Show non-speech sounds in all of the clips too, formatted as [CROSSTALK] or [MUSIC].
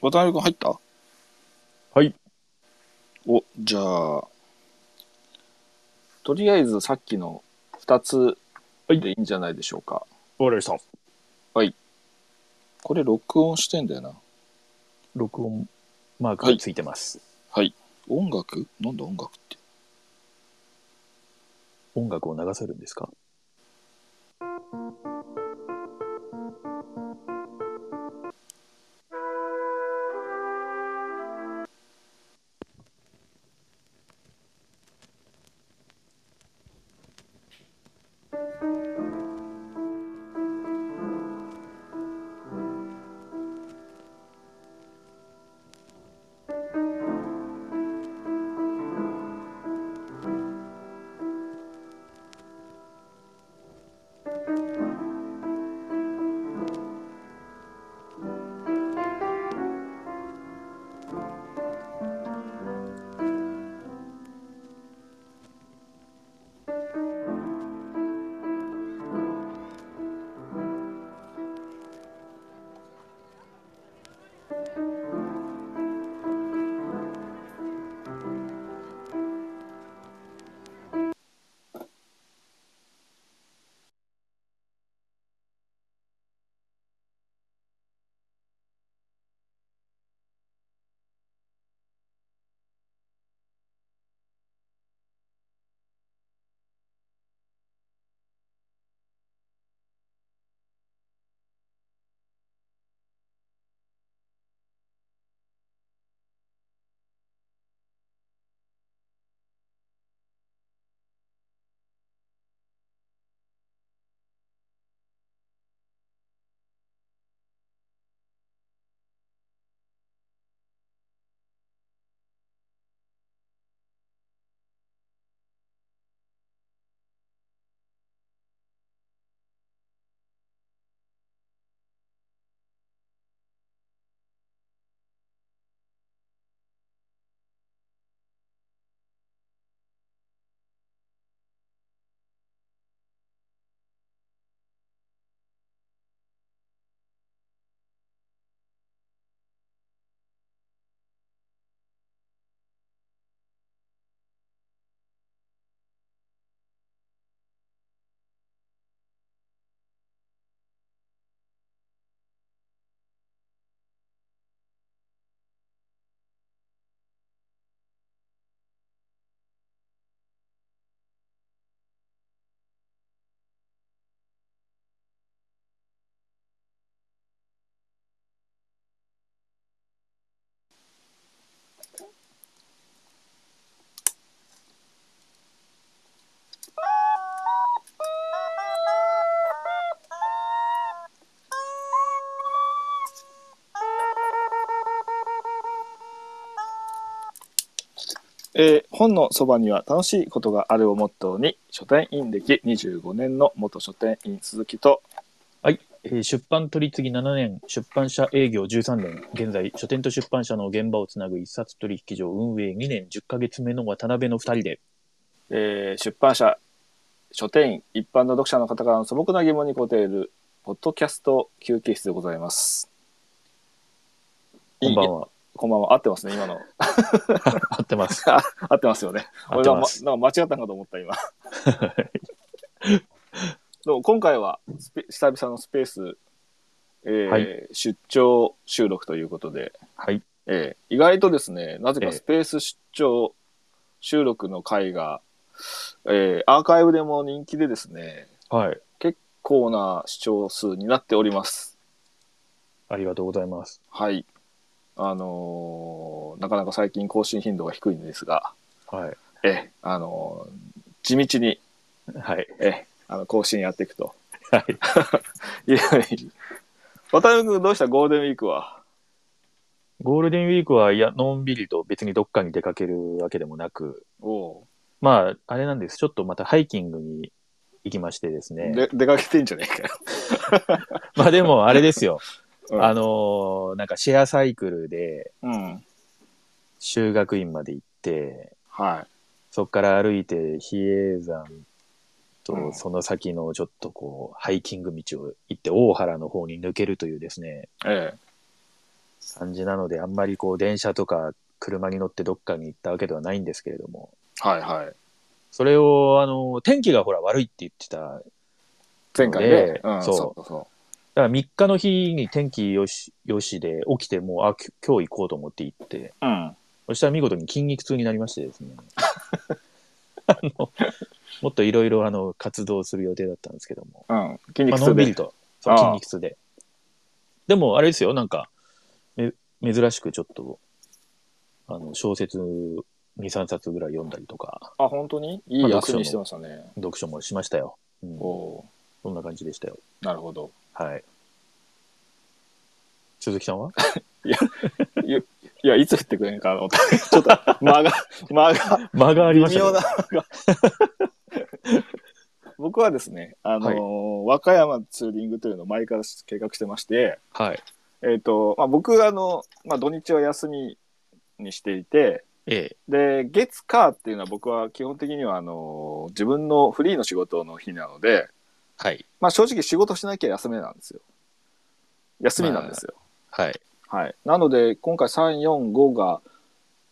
渡辺君入った？はい。お、じゃあ、とりあえずさっきの2つでいいんじゃないでしょうか。わかりました。これ録音してんだよな。録音マークがついてます。はい。音楽？なんだ音楽って？音楽を流せるんですか？えー本のそばには楽しいことがあるをモットーに書店員歴25年の元書店員鈴木とはい、えー出版取り次ぎ7年、出版社営業13年、現在、書店と出版社の現場をつなぐ一冊取引所運営2年10ヶ月目の渡辺の2人で、えー出版社書店員一般の読者の方からの素朴な疑問に答えるポッドキャスト休憩室でございます。いこんばんは。こんばんは合ってますね今の合ってます。あ [LAUGHS] 合ってますよね合ってます。俺は、ま、なんか間違ったんかと思った今 [LAUGHS] でも今回はスペ久々のスペース、えーはい出張収録ということで、はい。えー意外とですねなぜええかスペース出張収録の回が、えーアーカイブでも人気でですねはい。結構な視聴数になっておりますありがとうございます。はいあのーなかなか最近更新頻度が低いんですがはい。えーあのー地道にはい。えーあの更新やっていくとはい。[LAUGHS] いや渡辺君どうした？ゴールデンウィークは？ゴールデンウィークは、いや、のんびりと別にどっかに出かけるわけでもなく、おうまあ、あれなんです。ちょっとまたハイキングに行きましてですね。で出かけてんじゃねえかよ。[LAUGHS] まあでも、あれですよ。うんあのーなんかシェアサイクルでうん。修学院まで行って、はそこから歩いて比叡山とうんその先のちょっとこう、ハイキング道を行って大原の方に抜けるというですね、い。ええ。感じなので、あんまりこう電車とか車に乗ってどっかに行ったわけではないんですけれども、はいはい。それを、あの、天気がほら悪いって言ってた、前回ねで。うん、そうそうそら3日の日に天気よし、よしで起きてもう、あ、き今日行こうと思って行って、う。うん。そしたら見事に筋肉痛になりましてですね。あの、もっといろいろあの、活動する予定だったんですけども、うん。筋まあ肉痛で。のんびりと、そうああ筋肉痛で。でも、あれですよ、なんか、め珍しくちょっと、あの、小説2、3冊ぐらい読んだりとか、あ、本当に？いい休みしてましたね。読書もしましたよ。うん、おそんな感じでしたよ。ーなるほど。はい。鈴木さんは？[LAUGHS] いや、いつ降ってくれんかなと思った。[LAUGHS] ちょっと間が、間が、間がありましたね微妙な間が。[LAUGHS] 僕はですね、あのー和歌山ツーリングというのを前から計画してまして、はい。えっ、と、まあ、僕、あの、まあ、土日は休みにしていて、ええ。で、月火っていうのは僕は基本的には、あのー自分のフリーの仕事の日なので、はい。まあ、正直仕事しなきゃ休めなんですよ。休みなんですよ。はい。はい。なので、今回3、4、5が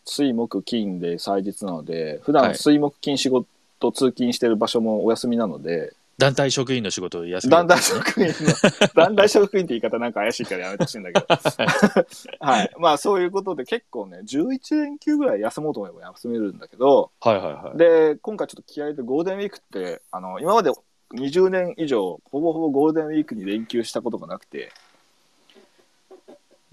水木金で祭日なので、普段はい水木金仕事、通勤してる場所もお休みなので、団体職員の仕事を休み団体職員の、[LAUGHS] 団体職員って言い方なんか怪しいからやめてほしいんだけど。[LAUGHS] はい。まあそういうことで結構ね、11連休ぐらい休もうと思えば休めるんだけど、はいはいはい。で、今回ちょっと気合いでゴールデンウィークって、あの、今まで20年以上、ほぼほぼゴールデンウィークに連休したことがなくて、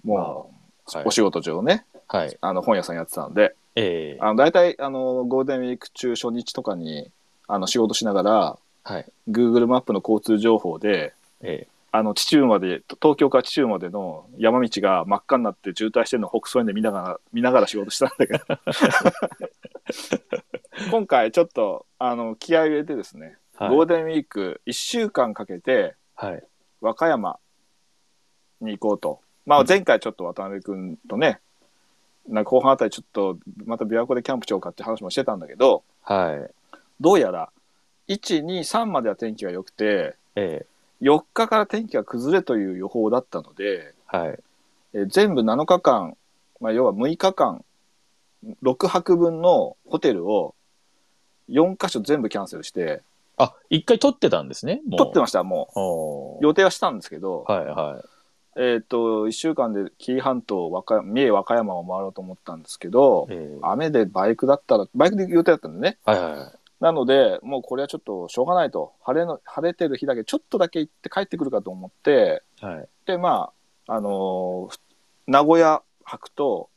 もう、はいお仕事上ね、はい。あの本屋さんやってたんで、ええあの大体あのゴールデンウィーク中初日とかにあの仕事しながら、はい。Google マップの交通情報で、ええあの秩父まで、東京から秩父までの山道が真っ赤になって渋滞してるのを北総園で見ながら、見ながら仕事したんだけど。[LAUGHS] 今回ちょっとあの気合い入れてですね、はい。ゴールデンウィーク1週間かけてはい。和歌山に行こうと。まあ前回ちょっと渡辺君とね、なんか後半あたりちょっとまた琵琶湖でキャンプしようかって話もしてたんだけど、はい。どうやら1、2、3までは天気が良くて、ええ4日から天気が崩れという予報だったので、はい。えー全部7日間、まあ、要は6日間、6泊分のホテルを4カ所全部キャンセルして、あ、一回取ってたんですね。もう取ってました、もおう。予定はしたんですけど、はいはい。えっ、と、1週間で紀伊半島、和歌山三重、和歌山を回ろうと思ったんですけど、ええ雨でバイクだったら、バイクで予定だったんでね。はいはいはい。なので、もうこれはちょっとしょうがないと。晴れの、晴れてる日だけちょっとだけ行って帰ってくるかと思って、はい。で、まあ、あのー名古屋泊と、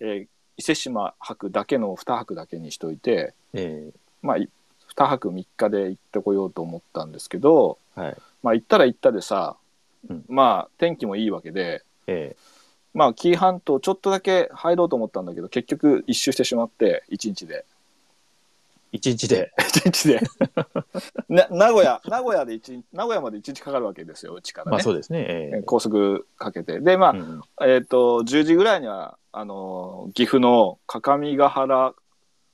えー伊勢志摩泊だけの2泊だけにしといて、えまあ、2泊3日で行ってこようと思ったんですけど、えはい。まあ、行ったら行ったでさ、うんまあ、天気もいいわけで、ええまあ、紀伊半島ちょっとだけ入ろうと思ったんだけど、結局一周してしまって、1日で。一日で。[LAUGHS] 1日で。な名古屋、名古屋で一日、名古屋まで1日かかるわけですよ、うちからね。まあそうですね。ええ高速かけて。で、まあ、うんえっ、と、10時ぐらいには、あのー岐阜の各務原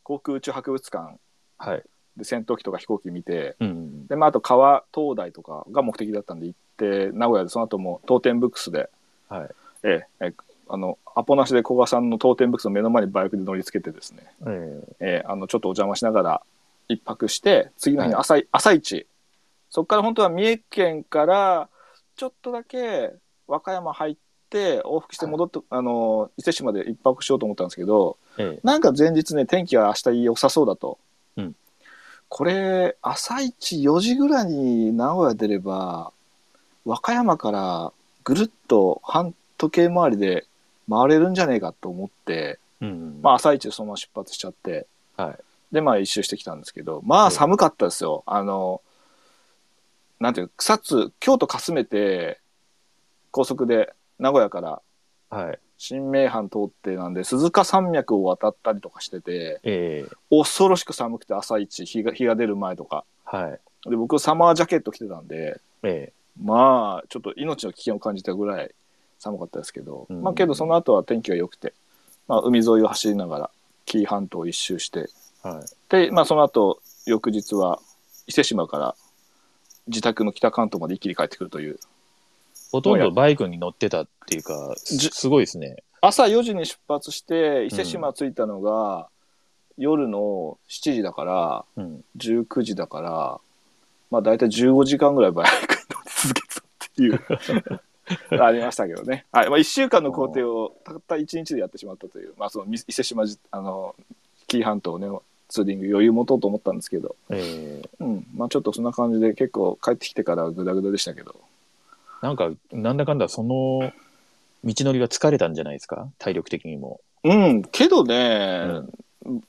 航空宇宙博物館はい。で戦闘機とか飛行機見て、うん。で、まあ、あと川灯台とかが目的だったんで行って、名古屋でその後も当店ブックスで、はい。えええあの、アポなしで古賀さんの当店ブックスの目の前にバイクで乗り付けてですね、ええええあの、ちょっとお邪魔しながら一泊して、次の日の朝,、朝一、そこから本当は三重県からちょっとだけ和歌山入って、往復して戻って、あの、伊勢市まで一泊しようと思ったんですけど、ええなんか前日ね、天気が明日良さそうだと。うんこれ、朝一4時ぐらいに名古屋出れば、和歌山からぐるっと半時計回りで回れるんじゃねえかと思って、うん。まあ朝一でそのまま出発しちゃって、はい。で、まあ一周してきたんですけど、まあ寒かったですよ。あの、なんていう草津、京都かすめて、高速で名古屋からはい。新名阪通ってなんで、鈴鹿山脈を渡ったりとかしてて、ええ恐ろしく寒くて朝一日が日が出る前とかはい。で僕サマージャケット着てたんでええまあちょっと命の危険を感じたぐらい寒かったですけど、うんまあけどその後は天気が良くて、まあ、海沿いを走りながら紀伊半島を一周してはい。で、まあ、その後翌日は伊勢志摩から自宅の北関東まで一気に帰ってくるというほとんどバイクに乗ってたっていうか、すごいですね。朝4時に出発して伊勢志摩着いたのが、夜の7時だからうん。19時だからまあ大体15時間ぐらいバイクに乗り続けたっていう [LAUGHS] ありましたけどね、はい。まあ、1週間の工程をたった1日でやってしまったという、まあ、その伊勢志摩じあの紀伊半島をねツーリング余裕持とうと思ったんですけど、えーうん。まあ、ちょっとそんな感じで結構帰ってきてからグダグダでしたけどなんか、なんだかんだその道のりは疲れたんじゃないですか？体力的にも。うんけどね、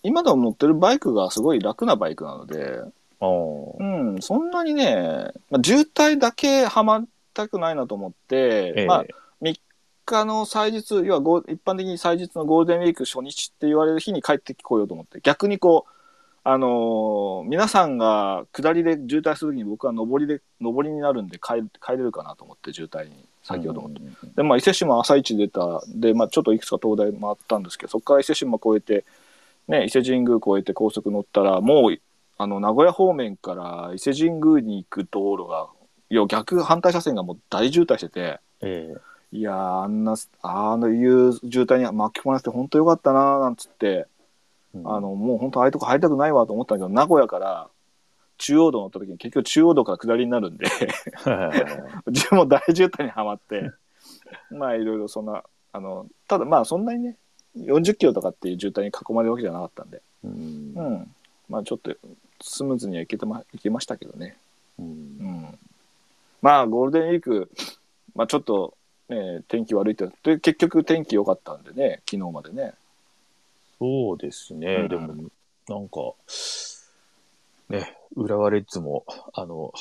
今でも乗ってるバイクがすごい楽なバイクなので、うん、そんなにね、まあ、渋滞だけはまったくないなと思って、ええ。まあ、3日の祭日、要は一般的に祭日のゴールデンウィーク初日って言われる日に帰ってこようと思って、逆にこう、あのー皆さんが下りで渋滞するときに僕は上りで、上りになるんで帰帰れるかなと思って、渋滞に先ほど思って。うんで、まあ、伊勢志摩朝一出た、で、まあ、ちょっといくつか東大回ったんですけど、そこから伊勢志摩越えて、ね、伊勢神宮越えて高速乗ったら、もう、あの、名古屋方面から伊勢神宮に行く道路が、いや、逆反対車線がもう大渋滞してて、えいやー、あんな、あのいう渋滞に巻き込まれて本当よかったなーなんつって、あの、もう本当ああいうとこ入りたくないわと思ったんだけど、名古屋から中央道乗った時に結局中央道から下りになるんで、[LAUGHS] 自分も大渋滞にはまって、まあいろいろそんな、あの、ただまあそんなにね、40キロとかっていう渋滞に囲まれるわけじゃなかったんで、うんうん。まあちょっとスムーズにはいけてま、いけましたけどね。うんうん。まあゴールデンウィーク、まあちょっと、ね、天気悪いって、で結局天気良かったんでね、昨日までね。そうですね、うん。でも、なんか、ね、浦和レッズも、あの、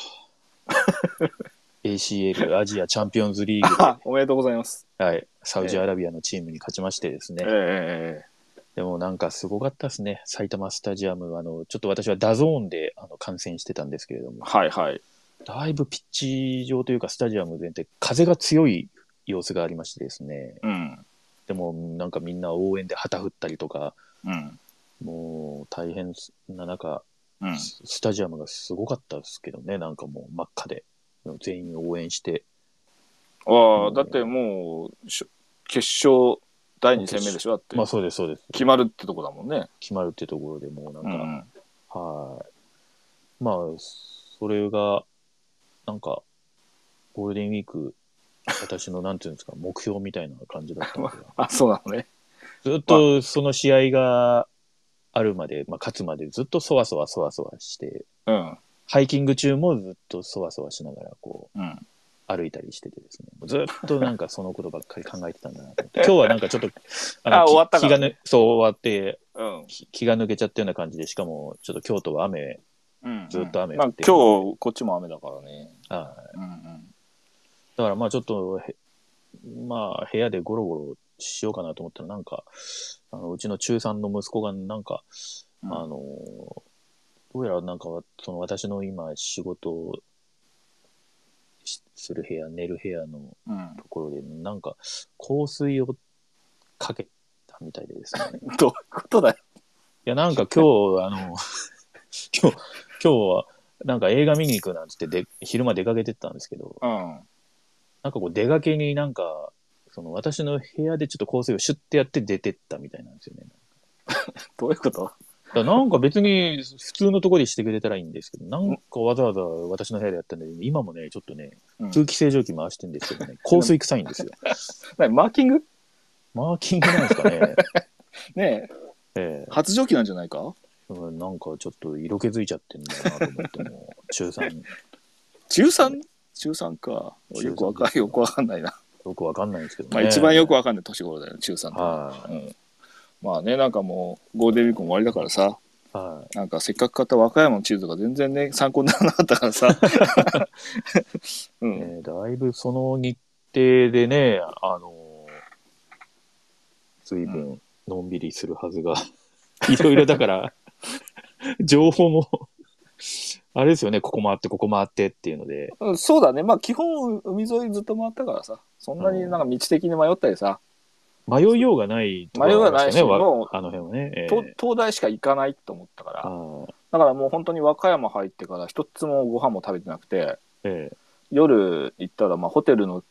[LAUGHS] ACL アジアチャンピオンズリーグ。あおめでとうございます。で、はい、サウジアラビアのチームに勝ちましてですね、ええでもなんかすごかったですね、埼玉スタジアム、あの、ちょっと私は DAZNであの観戦してたんですけれども、はいはい。だいぶピッチ上というかスタジアム全体、風が強い様子がありましてですね、うん。でもなんかみんな応援で旗振ったりとか、うん。もう大変な中、うん。ススタジアムがすごかったですけどね、なんかもう真っ赤で、全員応援して、ああ、うんだってもう、し決勝第2戦目でしょだって。まあそうです、そうです。決まるってとこだもんね。決まるってところでもうなんか、うん。はい。まあ、それが、なんか、ゴールデンウィーク、私のなんていうんですか、目標みたいな感じだったんで、[LAUGHS] あ、そうなのね。ずっとその試合があるまで、まあ勝つまでずっとそわそわそわそわして、うん。ハイキング中もずっとそわそわしながら、こう、うん。歩いたりしててですね、ずっとなんかそのことばっかり考えてたんだなと思って、[LAUGHS] 今日はなんかちょっと、あき終わった気がぬ、そう終わって、うん。き気が抜けちゃったような感じで、しかもちょっと京都は雨、うん。ずっと雨まあ降ってる今日、こっちも雨だからね。はいうんうん。だからまあちょっとへ、まあ部屋でゴロゴロしようかなと思ったら、なんか、あのうちの中3の息子がなんか、うんあの、どうやらなんか、その私の今仕事をしする部屋、寝る部屋のうん。ところで、なんか香水をかけたみたいでですね。[LAUGHS] どういうことだよ。いや、なんか今日、あの、今日、今日は、なんか映画見に行くなんつってで、昼間出かけてったんですけど、うん。なんかこう出かけになんか、その私の部屋でちょっと香水をシュッてやって出てったみたいなんですよね。[LAUGHS] どういうこと？だなんか別に普通のところでしてくれたらいいんですけど、なんかわざわざ私の部屋でやったんで、今もね、ちょっとね、うん空気清浄機回してるんですけどね、香水臭いんですよ。[LAUGHS] 何マーキング？マーキングなんですかね。[LAUGHS] ねえ、え発情期なんじゃないか？えうんなんかちょっと色気づいちゃってんだなと思っても、中3、中 3? 中3か。よくわかん [LAUGHS] よくわかんないな。よくわかんないんですけどね。まあ一番よくわかんない年頃だよね、中3って。はうん。まあね、なんかもう、ゴールデンウィークも終わりだからさ、い。はなんかせっかく買った和歌山の地図とか全然ね、参考にならなかったからさ。うい。ん。ねだいぶその日程でね、あの、随分のんびりするはずが、[LAUGHS] いろいろだから、情報も、あれですよね、ここ回って、ここ回ってっていうので、うんそうだね。まあ基本海沿いずっと回ったからさ、そんなになんか道的に迷ったりさ、迷いようがないところがありましたね、迷いがないしもあの辺はね。えとえ東大しか行かないと思ったから、ああだからもう本当に和歌山入ってから一つもご飯も食べてなくて、ええ。夜行ったらまあホテルの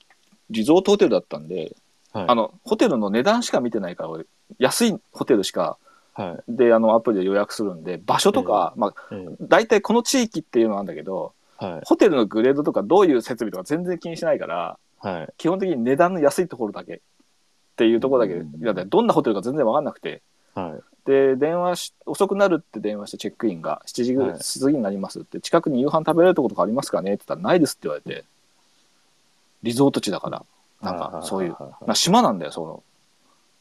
リゾートホテルだったんで、はい。あの、ホテルの値段しか見てないから、俺安いホテルしか、はい。で、あの、アプリで予約するんで、場所とか、まあ、えー大体この地域っていうのなんだけど、はい。ホテルのグレードとかどういう設備とか全然気にしないから、はい。基本的に値段の安いところだけっていうところだけ、うんいやどんなホテルか全然わかんなくて、はい。で、電話し、遅くなるって電話してチェックインが7時ぐらいはい過ぎになりますって、近くに夕飯食べれるところとかありますかねって言ったらないですって言われて、リゾート地だから、なんかそういう、はな島なんだよ、その、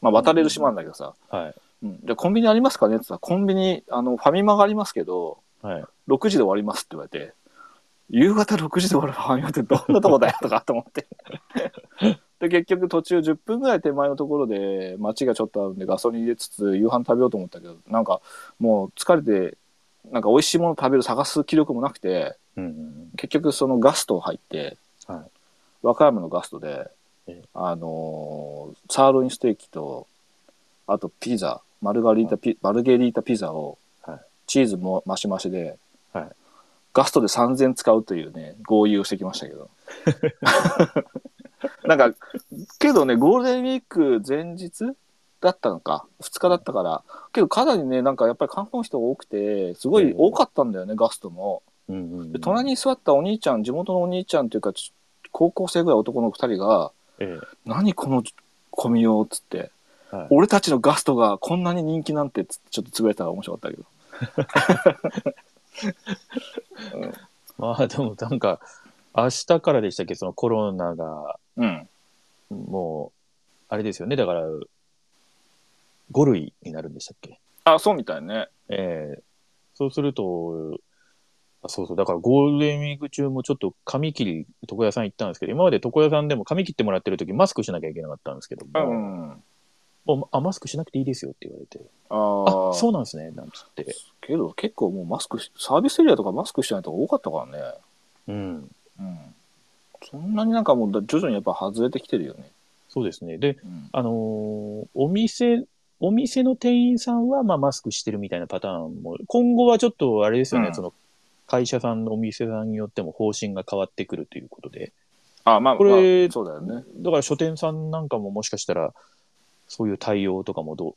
まあ渡れる島なんだけどさ、い。はい。うん、で、コンビニありますかね？って言ったら、コンビニ、あの、ファミマがありますけど、はい。6時で終わりますって言われて、夕方6時で終わるファミマってどんなとこだよとかと思って。[LAUGHS] で、結局途中10分ぐらい手前のところで街がちょっとあるんでガソリン入れつつ夕飯食べようと思ったけど、なんかもう疲れて、なんか美味しいもの食べる探す気力もなくて、うんうん。結局そのガスト入って、はい。和歌山のガストでええ、あのーサーロインステーキと、あとピザ、マルガリータピ、マルゲリータピザをはい、チーズもマシマシで、はい。ガストで3000使うというね、合意をしてきましたけど。[LAUGHS] なんか、けどね、ゴールデンウィーク前日だったのか、2日だったから、けどかなりね、なんかやっぱり観光の人が多くて、すごい多かったんだよね、ガストも。うんうんうん。で隣に座ったお兄ちゃん、地元のお兄ちゃんというか、ち高校生ぐらい男の2人が、え何この混みようっつって、はい俺たちのガストがこんなに人気なんてちょっとつぶやいたら面白かったけど。えまあでもなんか、明日からでしたっけ、そのコロナが、うん。もう、あれですよね、だから、5類になるんでしたっけ？あ、そうみたいね。ええそうすると、あそうそう、だからゴールデンウィーク中もちょっと髪切り床屋さん行ったんですけど、今まで床屋さんでも髪切ってもらってる時マスクしなきゃいけなかったんですけどうも、ん。あマスクしなくていいですよって言われて、ああ、あそうなんですね、なんつって。けど結構もうマスクし、サービスエリアとかマスクしてないとこ多かったからね。うん。うん。そんなになんかもうだ徐々にやっぱ外れてきてるよね。そうですね。で、うん。あのーお店、お店の店員さんは、まあ、マスクしてるみたいなパターンも、今後はちょっとあれですよね、うんその、会社さんのお店さんによっても方針が変わってくるということで、あ、まあ、これまあそうだよね。だから書店さんなんかももしかしたら、そういう対応とかもどう、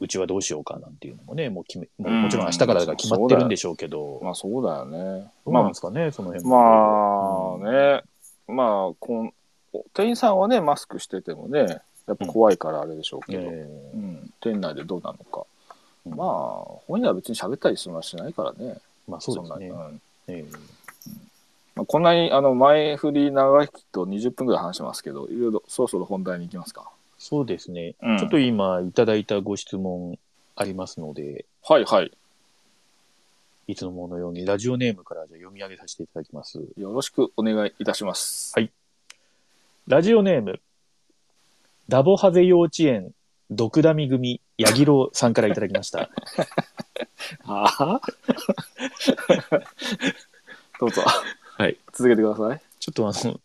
うちはどうしようかなんていうのもね、もう決め、もううん。もちろん明日からが決まってるんでしょうけど、まあそうだよね。どうなんまですかね、その辺。まあね、まあこん、店員さんはね、マスクしててもね、やっぱ怖いからあれでしょうけど、えうん、店内でどうなのか。えまあ、本人は別に喋ったりするのはしないからね。まあそうですね。んええ。まあ、こんなにあの前振り長いと20分ぐらい話してますけど、いろいろそろそろ本題に行きますか。そうですね。うんちょっと今いただいたご質問ありますので、はいはい。いつのものようにラジオネームからじゃあ読み上げさせていただきます。よろしくお願いいたします。はいラジオネーム、ダボハゼ幼稚園、ドクダミ組、ヤギロウさんからいただきました。[LAUGHS] ああ [LAUGHS] どうぞ。はい。続けてください。ちょっとあの、い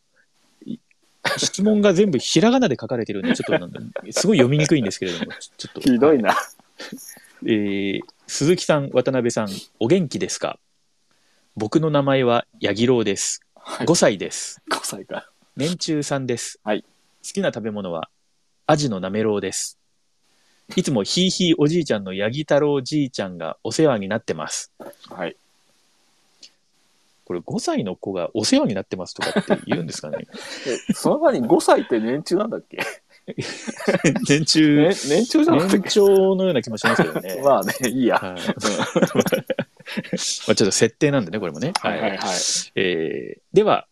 質問が全部ひらがなで書かれてるんで、ちょっとすごい読みにくいんですけれども、ちょっと。ひどいな。えー鈴木さん、渡辺さん、お元気ですか？僕の名前はヤギロウです。はい5歳です。5歳か。年中さんです。はい好きな食べ物はアジのなめろうです。いつもひいひいおじいちゃんのヤギ太郎じいちゃんがお世話になってます。はい。これ5歳の子がお世話になってますとかって言うんですかね？[LAUGHS] え、その場に5歳って年中なんだっけ？[LAUGHS] 年中、ね年中じゃなかったっ年長のような気もしますけどね。け [LAUGHS] まあね、いいや。はいまあちょっと設定なんでね、これもね。はいはいはい。えーでは、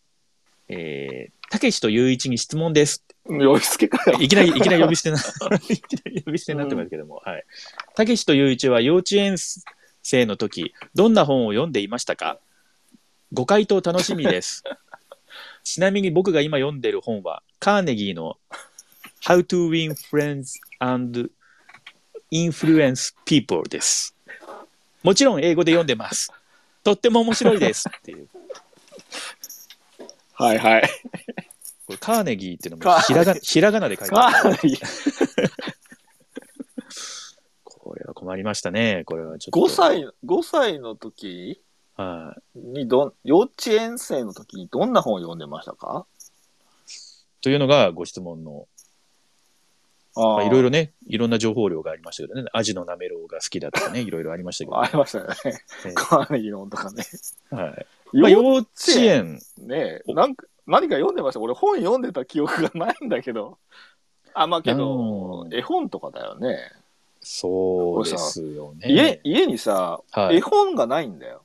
えー、たけしとゆういちに質問です。呼びつけかよ。いきなり、いきなり呼び捨てな、いきなり呼び捨てになってますけども、はい。たけしとゆういちは幼稚園生の時、どんな本を読んでいましたか？ご回答楽しみです。[LAUGHS] ちなみに僕が今読んでる本は、カーネギーの How to Win Friends and Influence People です。もちろん英語で読んでます。とっても面白いです。っていう。はいはい。これカーネギーっていうのもひらがひらがなで書いてある。[LAUGHS] これは困りましたね。これはちょっと。5歳、5歳の時？はい。にどん、幼稚園生の時にどんな本を読んでましたか？というのがご質問の、まああ、いろいろね、いろんな情報量がありましたけどね、アジのなめろうが好きだとかね、[LAUGHS] いろいろありましたけど、ありましたよね。えカーネギとかね。えはいまあ、よ幼稚園、ねなんか、何か読んでました？俺本読んでた記憶がないんだけど。あ、まあけどう、ん絵本とかだよね。そうですよね。家、家にさ、はい絵本がないんだよ。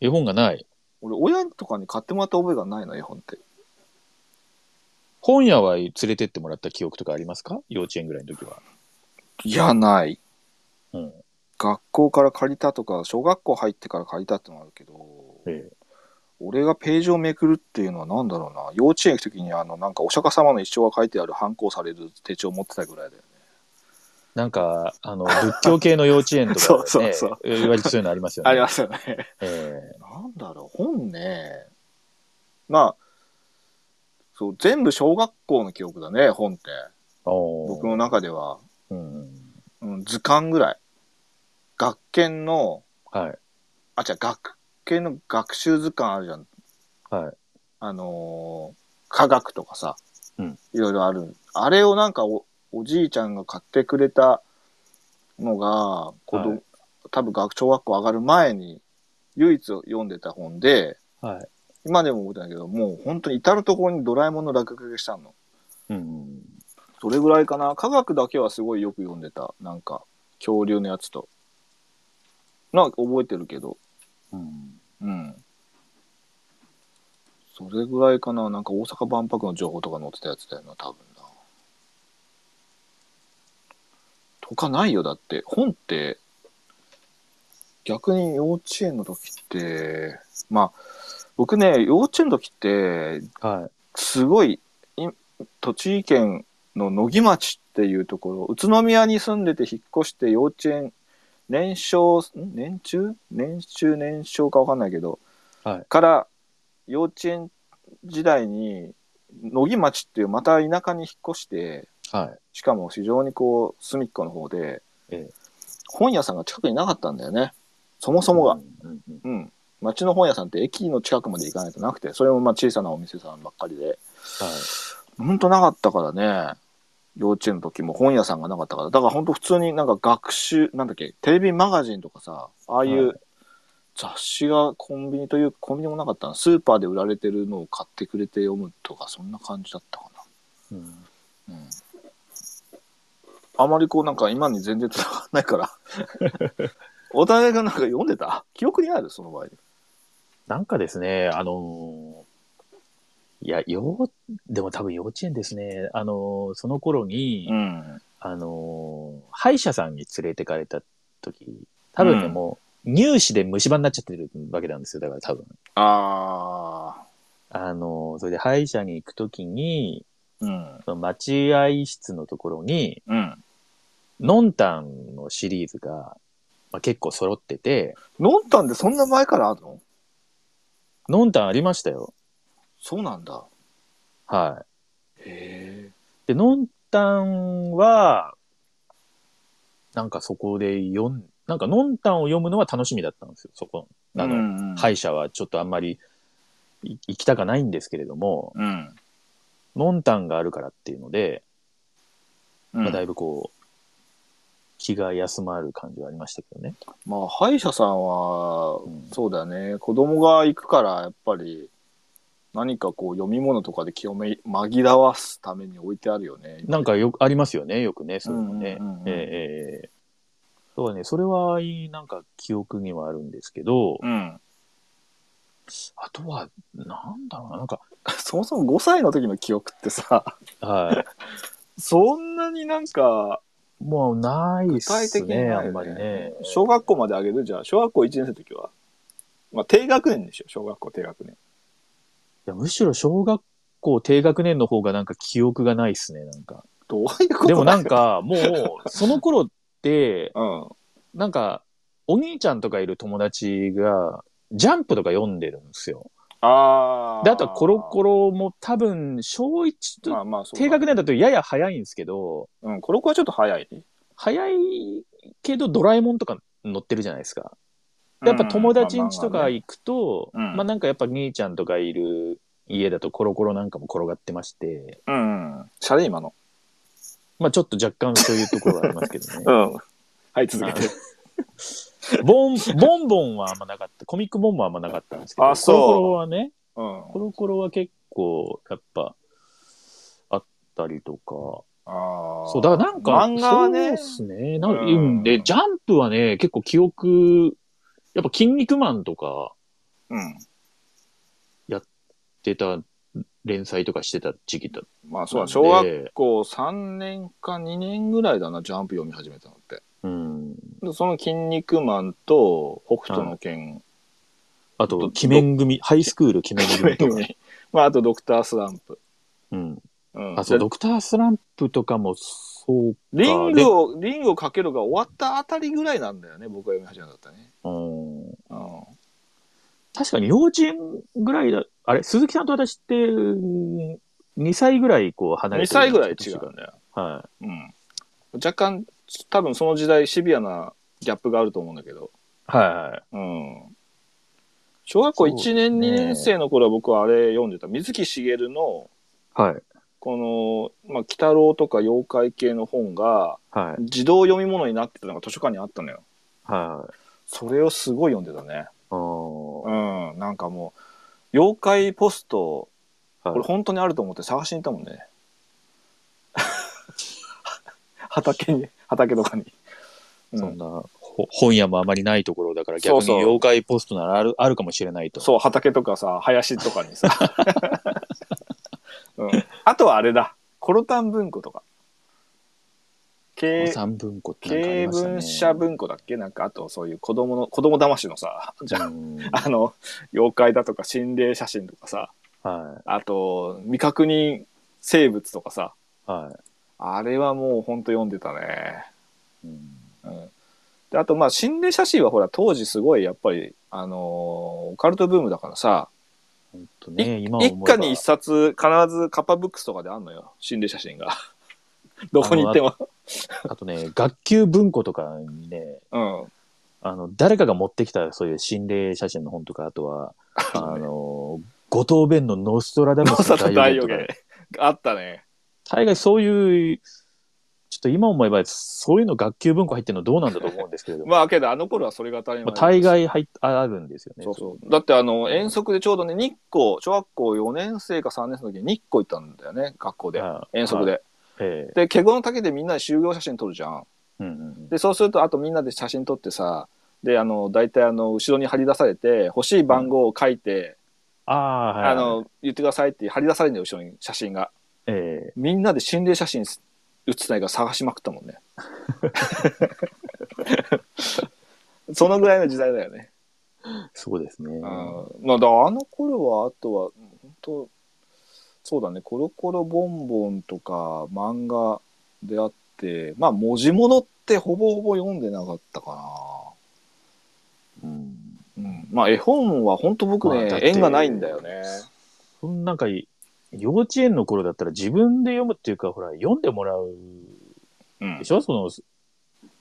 絵本がない。俺、親とかに買ってもらった覚えがないの、絵本って。本屋は連れてってもらった記憶とかありますか？幼稚園ぐらいの時は。いや、ない。うん。学校から借りたとか、小学校入ってから借りたってのもあるけど、ええ俺がページをめくるっていうのは何だろうな。幼稚園行く時に、あの、なんかお釈迦様の一生が書いてある反抗される手帳を持ってたぐらいだよね。なんか、あの、仏教系の幼稚園とかそうでね、[LAUGHS] そうそう言われてそういうのありますよね。ありますよね。えなんだろう、本ね。まあ、そう、全部小学校の記憶だね、本って。僕の中では。うん。うん、図鑑ぐらい。学研の、はい。あ、違う、学研の学習図鑑あるじゃん。はい。あのー科学とかさ、うんいろいろある。あれをなんかお、おじいちゃんが買ってくれたのが、子供、はい多分学小学校上がる前に唯一読んでた本で、はい。今でも覚えてないけど、もう本当に至る所にドラえもんの落書きがしたの。うん。それぐらいかな？科学だけはすごいよく読んでた。なんか、恐竜のやつと。なんか覚えてるけど。うん。うん。それぐらいかな？なんか大阪万博の情報とか載ってたやつだよな、多分な。とかないよ、だって。本って、逆に幼稚園の時って、まあ、僕ね、幼稚園の時って、はい。すごい、い栃木県の野木町っていうところ、宇都宮に住んでて引っ越して幼稚園、年少、ん年中？年中年少かわかんないけど、はいから幼稚園時代に野木町っていうまた田舎に引っ越して、はい。しかも非常にこう隅っこの方で、ええ本屋さんが近くになかったんだよね。そもそもが。うんうんうんうん。町の本屋さんって駅の近くまで行かないとなくて、それもまあ小さなお店さんばっかりで。はい。ほんとなかったからね。幼稚園の時も本屋さんがなかったから。だからほんと普通になんか学習、なんだっけ、テレビマガジンとかさ、ああいはう雑誌がコンビニというコンビニもなかったな。スーパーで売られてるのを買ってくれて読むとか、そんな感じだったかうんな。うん。あまりこうなんか今に全然繋がんないから。[LAUGHS] お互いがなんか読んでた？記憶にあるその場合に。なんかですね、あのーいや、幼、でも多分幼稚園ですね。あのーその頃に、ん。あのー歯医者さんに連れてかれた時、多分ね、うんもう、乳歯で虫歯になっちゃってるわけなんですよ。だから多分。ああのーそれで歯医者に行く時に、ー。うん。その待合室のところに、うん。ノンタンのシリーズが、まあ、結構揃ってて、ノンタンってそんな前からあるの？ノンタンありましたよ。そうなんだ。はい。へえ。で、ノンタンは、なんかそこで読ん、なんかノンタンを読むのは楽しみだったんですよ、そこ。あの、うんうん歯医者はちょっとあんまりい行きたかないんですけれども、うん。ノンタンがあるからっていうので、うんまあ、だいぶこう、気が休まる感じはありましたけどね。まあ、歯医者さんはうん、そうだよね。子供が行くから、やっぱり、何かこう、読み物とかで気をめ紛らわすために置いてあるよね。なんかよく、ありますよね、よくね、そういうのね。うんうんうんうんええええそうだね、それはいい、なんか記憶にはあるんですけど、うん。あとは、なんだろうな、なんか、[LAUGHS] そもそも5歳の時の記憶ってさ、はい。[LAUGHS] そんなになんか、もうないっすね、ねあんまりね。小学校まであげる？じゃあ、小学校1年生の時は？まあ、低学年でしょ、小学校低学年。いやむしろ小学校低学年の方がなんか記憶がないっすね、なんか。どういうことでもなん、か、もう、その頃って、[LAUGHS] うん。なんか、お兄ちゃんとかいる友達が、ジャンプとか読んでるんですよ。ああ。で、あとはコロコロも多分、小1と、まあまあそうだ低学年だとやや早いんですけど、うん、コロコロはちょっと早いね。早いけどドラえもんとか載ってるじゃないですか。やっぱ友達ん家とか行くと、まあまあまあねうんまあなんかやっぱ兄ちゃんとかいる家だとコロコロなんかも転がってまして、うん。シャレ今の。まあちょっと若干そういうところはありますけどね。[LAUGHS] ん。はい、続けて。ボン、ボンボンはあんまなかった。コミックボンボンはあんまなかったんですけど、あそうコロコロはね、うん。コロコロは結構、やっぱ、あったりとか。ああ。そう、だからなんか、漫画はねそうですね。なんか、うんうん、で、ジャンプはね、結構記憶、やっぱ、筋肉マンとか、うん。出た、連載とかしてた時期だ。まあそう小学校3年か2年ぐらいだな、ジャンプ読み始めたのって。その筋肉マンと北斗の拳、どあと、鬼面組、ハイスクール鬼面組とか。まああとドクタースランプ。うん。うん、あ、そう、でドクタースランプとかも、そうか。リンでグを、リングをかけるが終わったあたりぐらいなんだよね、僕が読み始めたったね。うん。うん。確かに幼稚園ぐらいだ、あれ、鈴木さんと私って、2歳ぐらいこう離れ2てる歳ぐらい違うんだよ。はうん。若干、多分その時代シビアなギャップがあると思うんだけど。い。はい。うん。小学校1そう年、ね2年生の頃は僕はあれ読んでた。水木しげるの、はい。この、まあ、鬼太郎とか妖怪系の本がはい。自動読み物になってたのが図書館にあったのよ。はい。それをすごい読んでたね。あーうん。なんかもう、妖怪ポスト、はいこれ本当にあると思って探しに行ったもんね。畑に、畑とかに。うんそんな、ほ本屋もあまりないところだから逆にそうそう妖怪ポストならあるあるかもしれないと。そう、畑とかさ、林とかにさ。[LAUGHS] うん、あとはあれだ。コロタン文庫とか。経三文庫ってなんかあり経ましたね。文社文庫だっけ？なんかあとそういう子供の、子供騙しのさ、じゃあうんあの、妖怪だとか心霊写真とかさ、はあと未確認生物とかさ、い。はあれはもうほんと読んでたね。い。うんうん。で、あとまあ心霊写真はほら当時すごいやっぱり、あのーオカルトブームだからさ、ほんといね、今思えば一家に一冊必ずカッパブックスとかであんのよ。心霊写真が。[LAUGHS] どこに行っても。あとね、学級文庫とかにね、うん。あの、誰かが持ってきたそういう心霊写真の本とか、あとは、あの、五島弁のノストラダムスの大大予言予言とか、。あったね。大概そういう、ちょっと今思えば、そういうの学級文庫入ってるのどうなんだと思うんですけれども、[LAUGHS] まあけどあの頃はそれが当たりまあ前大概入っあるんですよね。そうそう。だってあの、遠足でちょうどね、日光、小学校4年生か3年生の時に日光行ったんだよね、学校で。はい遠足で。ええで、華厳の竹でみんなで集合写真撮るじゃん。うんうんで、そうすると、あとみんなで写真撮ってさ、で、あの、大体あの、後ろに貼り出されて、欲しい番号を書いて、ああ、はい。あ、の、言ってくださいって貼り出されるんだよ、後ろに写真が。ええみんなで心霊写真写ないから探しまくったもんね。[LAUGHS] そのぐらいの時代だよね。そうですね。うん。まあ、だあの頃は、あとは、本当そうだね、コロコロボンボンとか漫画であって、まあ、文字物ってほぼほぼ読んでなかったかうん。な。うん。まあ、絵本は本当僕ね、まあ縁がないんだよね。そんなんか、幼稚園の頃だったら自分で読むっていうか、ほら、読んでもらううんで。しょ？その、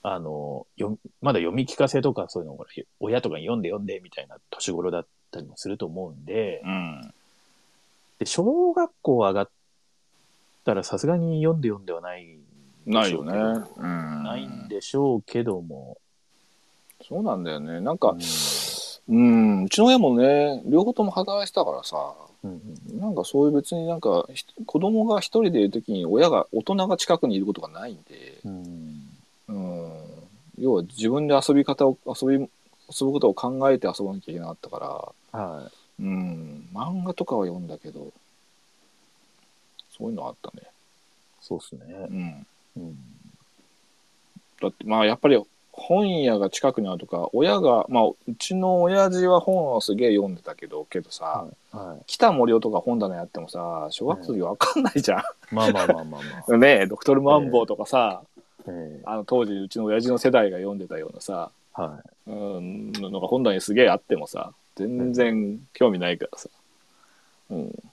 あの、よまだ読み聞かせとかそういうのをほら親とかに読んで読んでみたいな年頃だったりもすると思うんで、うん。で、小学校上がったらさすがに読んで読んではないんでないよね。しょうけどうん。ないんでしょうけども。そうなんだよね。なんかうん、うん、うちの親もね、両方とも働いてたからさ、うんなんかそういう別になんか、ひ子供が一人でいるときに親が、大人が近くにいることがないんで、うんうん、要は自分で遊び方を、遊び、遊ぶことを考えて遊ばなきゃいけなかったから、はうん、漫画とかは読んだけど、そういうのあったね。い。そうですねう。ん。うんだってまあやっぱり本屋が近くにあるとか、親が、まあうちの親父は本をすげえ読んでたけど、けどさ、はい。北森夫とか本棚やってもさ、小学生わかんないじゃまあまあまあまあまあ。ん。[LAUGHS] ねえ、ドクトルマンボウとかさ、ええあの当時うちの親父の世代が読んでたようなさ、はうん、のが本棚にすげえあってもさ、全然興味ないからさ、うん、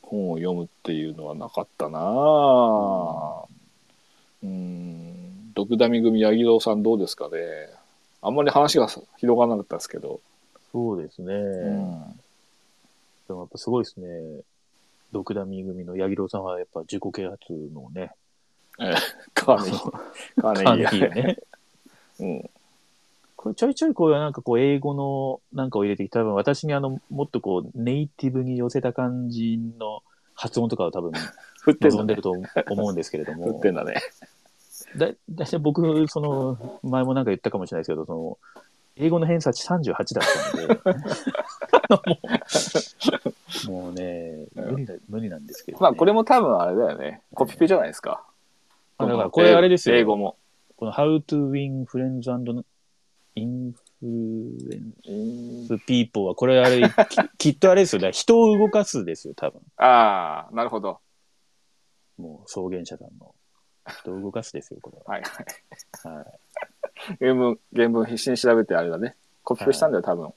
本を読むっていうのはなかったなぁ。うん、毒ダミ組八木堂さんどうですかね。あんまり話が広がらなかったですけど、い。そうですね。うん、でもやっぱすごいですね。ドクダミ組の柳郎さんはやっぱ自己啓発のね、カーネギー。カーネギーね。[LAUGHS] うん。これちょいちょいこうなんかこう英語のなんかを入れてきて、多分私にあの、もっとこうネイティブに寄せた感じの発音とかを多分 [LAUGHS] 振ってんだね望んでる。と思うんですけれど振もっ、てんだね。だだいたい僕、その、前もなんか言ったかもしれないですけど、その、英語の偏差値38だったので、も [LAUGHS] うもうね、無理だ、無理なんですけど、ね。まあこれも多分あれだよね。コピペじゃないですか。あだからこれあれですよ英語も。この How to win friends and influence うん people は、これあれ、[LAUGHS] ききっとあれですよね。人を動かすですよ、多分。ああ、なるほど。もう、草原者さんの。人を動かすですよ、これはいはい。は。はい。原文、原文必死に調べてあれだね。コピペしたんだよ、多分。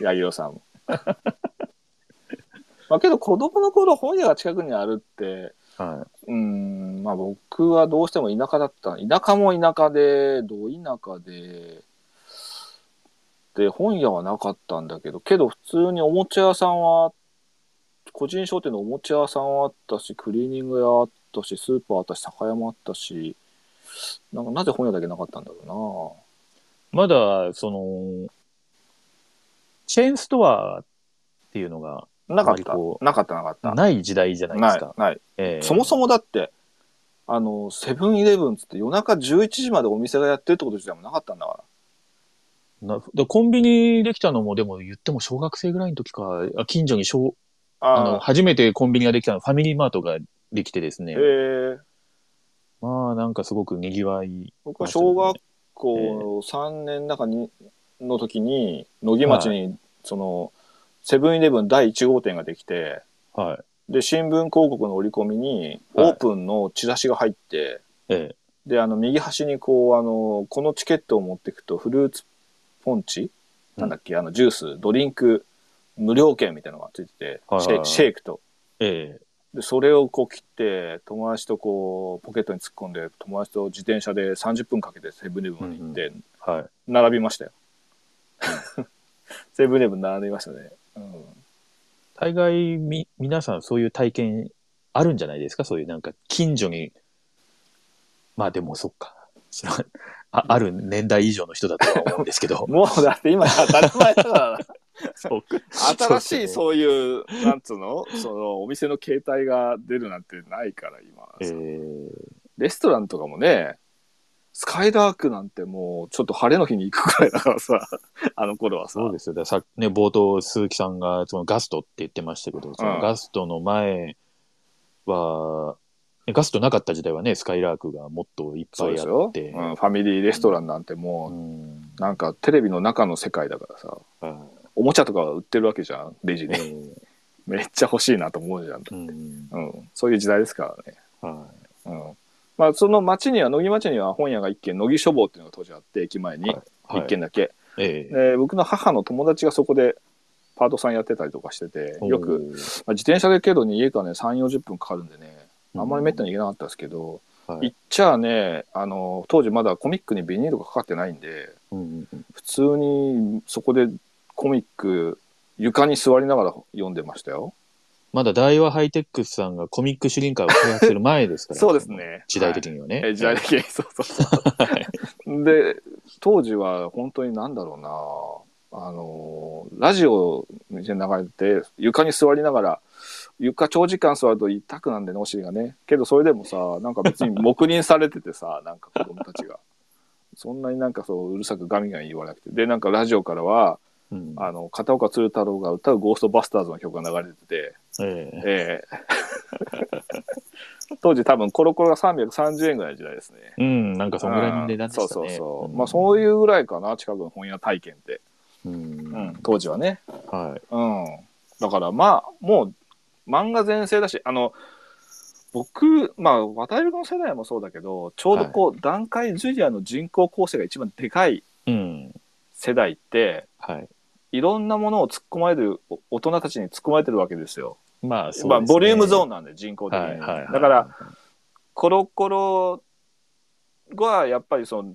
柳生さんも。[LAUGHS] まあけど子供の頃本屋が近くにあるって、はうーん、まあ僕はどうしても田舎だった。田舎も田舎で、ど田舎で、で、本屋はなかったんだけど、けど普通におもちゃ屋さんは、個人商店のおもちゃ屋さんはあったし、クリーニング屋あったし、スーパーあったし、酒屋もあったし、なんかなぜ本屋だけなかったんだろい。まだ、その、チェーンストアっていうのがうな。なかった。なかったなかった。ない時代じゃないでないすか。、ない。ええそもそもだって、あの、セブンイレブンつって夜中11時までお店がやってるってこと自体もなかったんだから。なでコンビニできたのも、でも言っても小学生ぐらいの時か、あ近所に小あのあ初めてコンビニができたのはファミリーマートができてですね。あ、え。えまあなんかすごく賑わい、僕は小学校3年中にの時に野木町にそのセブンイレブン第1号店ができてはい。で新聞広告の折り込みにはい。オープンのチラシが入って、えであの右端にこうあのこのチケットを持っていくとフルーツポンチなんだっけあのジュースドリンク無料券みたいなのがついてて、はいはいはい。シェイシェイクと。え、えでそれをこう切って友達とこうポケットに突っ込んで友達と自転車で30分かけてセブンイレブンまで行って、え、はい。並びましたよ。セブンイレブン並びましたね。うん、大概み、皆さんそういう体験あるんじゃないですか？そういうなんか近所に、まあでもそっか。それはあある年代以上の人だとは思うんですけど。[LAUGHS] もうだって今当たり前だから [LAUGHS] な新しいそういう、なんつうの？そのお店の形態が出るなんてないから今。えーレストランとかもね、スカイダークなんてもうちょっと晴れの日に行くくらいだからさ、[LAUGHS] あの頃はさ。そうですよ。さね、冒頭、鈴木さんがそのガストって言ってましたけど、そのガストの前は、ねガストなかった時代はね、スカイラークがもっといっぱいあって、うん。ファミリーレストランなんてもう、うんなんかテレビの中の世界だからさ、はおもちゃとか売ってるわけじゃん、レジいに。めっちゃ欲しいなと思うじゃん。うんうん。そういう時代ですからね。はうん。まあ、その町には、乃木町には本屋が一軒、乃木書房っていうのが当時あって、駅前にはいはい一軒だけ。ええで、僕の母の友達がそこでパートさんやってたりとかしてて、よく、まあ、自転車でけどに家からね、3、40分かかるんでね、あんまりめったに行けなかったですけど、はい行っちゃね、あの、当時まだコミックにビニールがかかってないんで、うんうん普通にそこでコミック、床に座りながら読んでましたよ。まだ大和ハイテックスさんがコミック主臨会を開発する前ですから。[LAUGHS] そうですね時代的にはね。え時代的に、そうそうそう。で、当時は本当になんだろうな、あの、ラジオに流れて、床に座りながら、床長時間座ると痛くなんでね、お尻がね。けどそれでもさ、なんか別に黙認されててさ、[LAUGHS] なんか子供たちが。そんなになんかそう、うるさくガミガミ言わなくて。で、なんかラジオからは、うんあの、片岡鶴太郎が歌うゴーストバスターズの曲が流れてて、ええええ [LAUGHS] 当時多分コロコロが330円ぐらいの時代ですね。うん、なんかそのぐらいの値段でしたね。そうそうそう。んまあそういうぐらいかな、近くの本屋体験って。うんうん、当時はね。はい。うん。だからまあ、もう漫画全盛だし、あの、僕、まあ、渡辺君の世代もそうだけど、ちょうどこう、段階ジュニアの人口構成が一番でかいうん。世代って、はい。いろんなものを突っ込まれる、お大人たちに突っ込まれてるわけですよ。まあ、そうね。まあ、ボリュームゾーンなんで、人口的に。はいはいはい。だから、、コロコロはやっぱりその、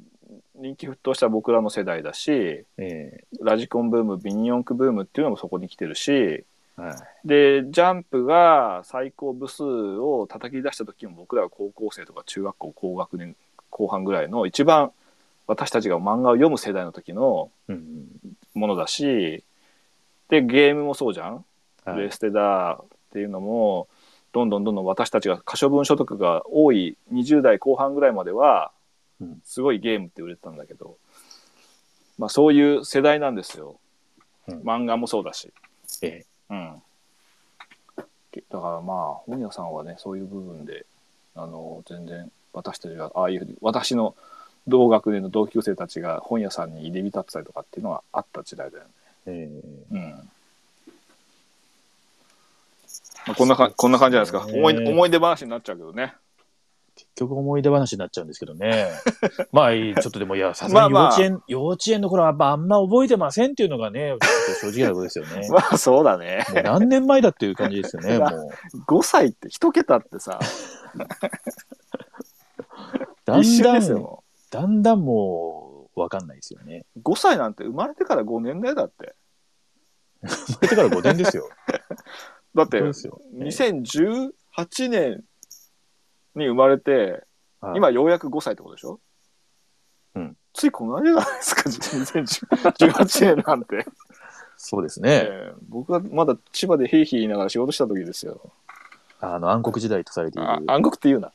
人気沸騰した僕らの世代だし、えラジコンブーム、ビニヨンクブームっていうのもそこに来てるし、えはい。でジャンプが最高部数を叩き出した時も僕らは高校生とか中学校高学年後半ぐらいの一番私たちが漫画を読む世代の時のうんものだしでゲームもそうじゃん、うん。プレステだっていうのもどんどんどんどん私たちが可処分所得が多い20代後半ぐらいまではうんすごいゲームって売れてたんだけど、まあそういう世代なんですよ、うん漫画もそうだし。えうん。けだからまあ本屋さんはねそういう部分であの全然私たちがああいうふうに私の同学年の同級生たちが本屋さんに入り浸ってたりとかっていうのはあった時代だよね。ええうん。まあ、こんなかこんな感じじゃないですか。そうですね思い思い出話になっちゃうけどね。結局思い出話になっちゃうんですけどね。[LAUGHS] まあ、ちょっとでも、いや、さすがに幼まあまあ稚園、幼稚園の頃はあんま覚えてませんっていうのがね、[LAUGHS] 正直なことですよね。まあそうだね。もう何年前だっていう感じですよね、[LAUGHS] もう。5歳って一桁ってさ、だんだん。だんだんもう、わかんないですよね。5歳なんて生まれてから5年だよだって。生まれてから5年ですよ。だってそうですよ。2018年に生まれて、はい今ようやく5歳ってことでしょ？うん。ついこの間じゃないですか、[LAUGHS] 2018年なんて。そうですね。ええ僕がまだ千葉でヘイヒー言いながら仕事した時ですよ。あの、暗黒時代とされている。あ暗黒って言うな。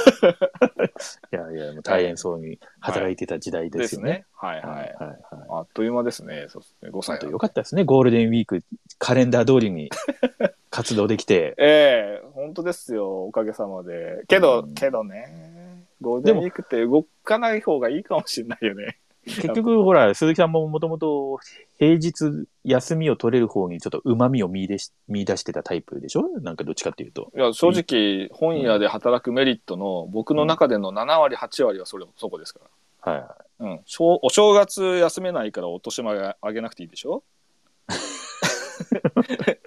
[LAUGHS] いやいや、もう大変そうに働いてた時代ですよね。。はいはい。はいはいはい。あっという間ですね。そうですね。5本歳当よかったですね、ゴールデンウィーク、カレンダー通りに [LAUGHS] 活動できて。ええ本当ですよ。おかげさまで。けど、うんけどね。ゴールデンウィークって動かない方がいいかもしれないよね。結局、ほら、鈴木さんももともと平日休みを取れる方にちょっと旨味を見出し見出してたタイプでしょ？なんかどっちかっていうと。いや、正直、本屋で働くメリットの、僕の中での7割、8割はそれ、そこですから。はいはうん、正お正月休めないからお年玉あげなくていいでしょ、い。[LAUGHS]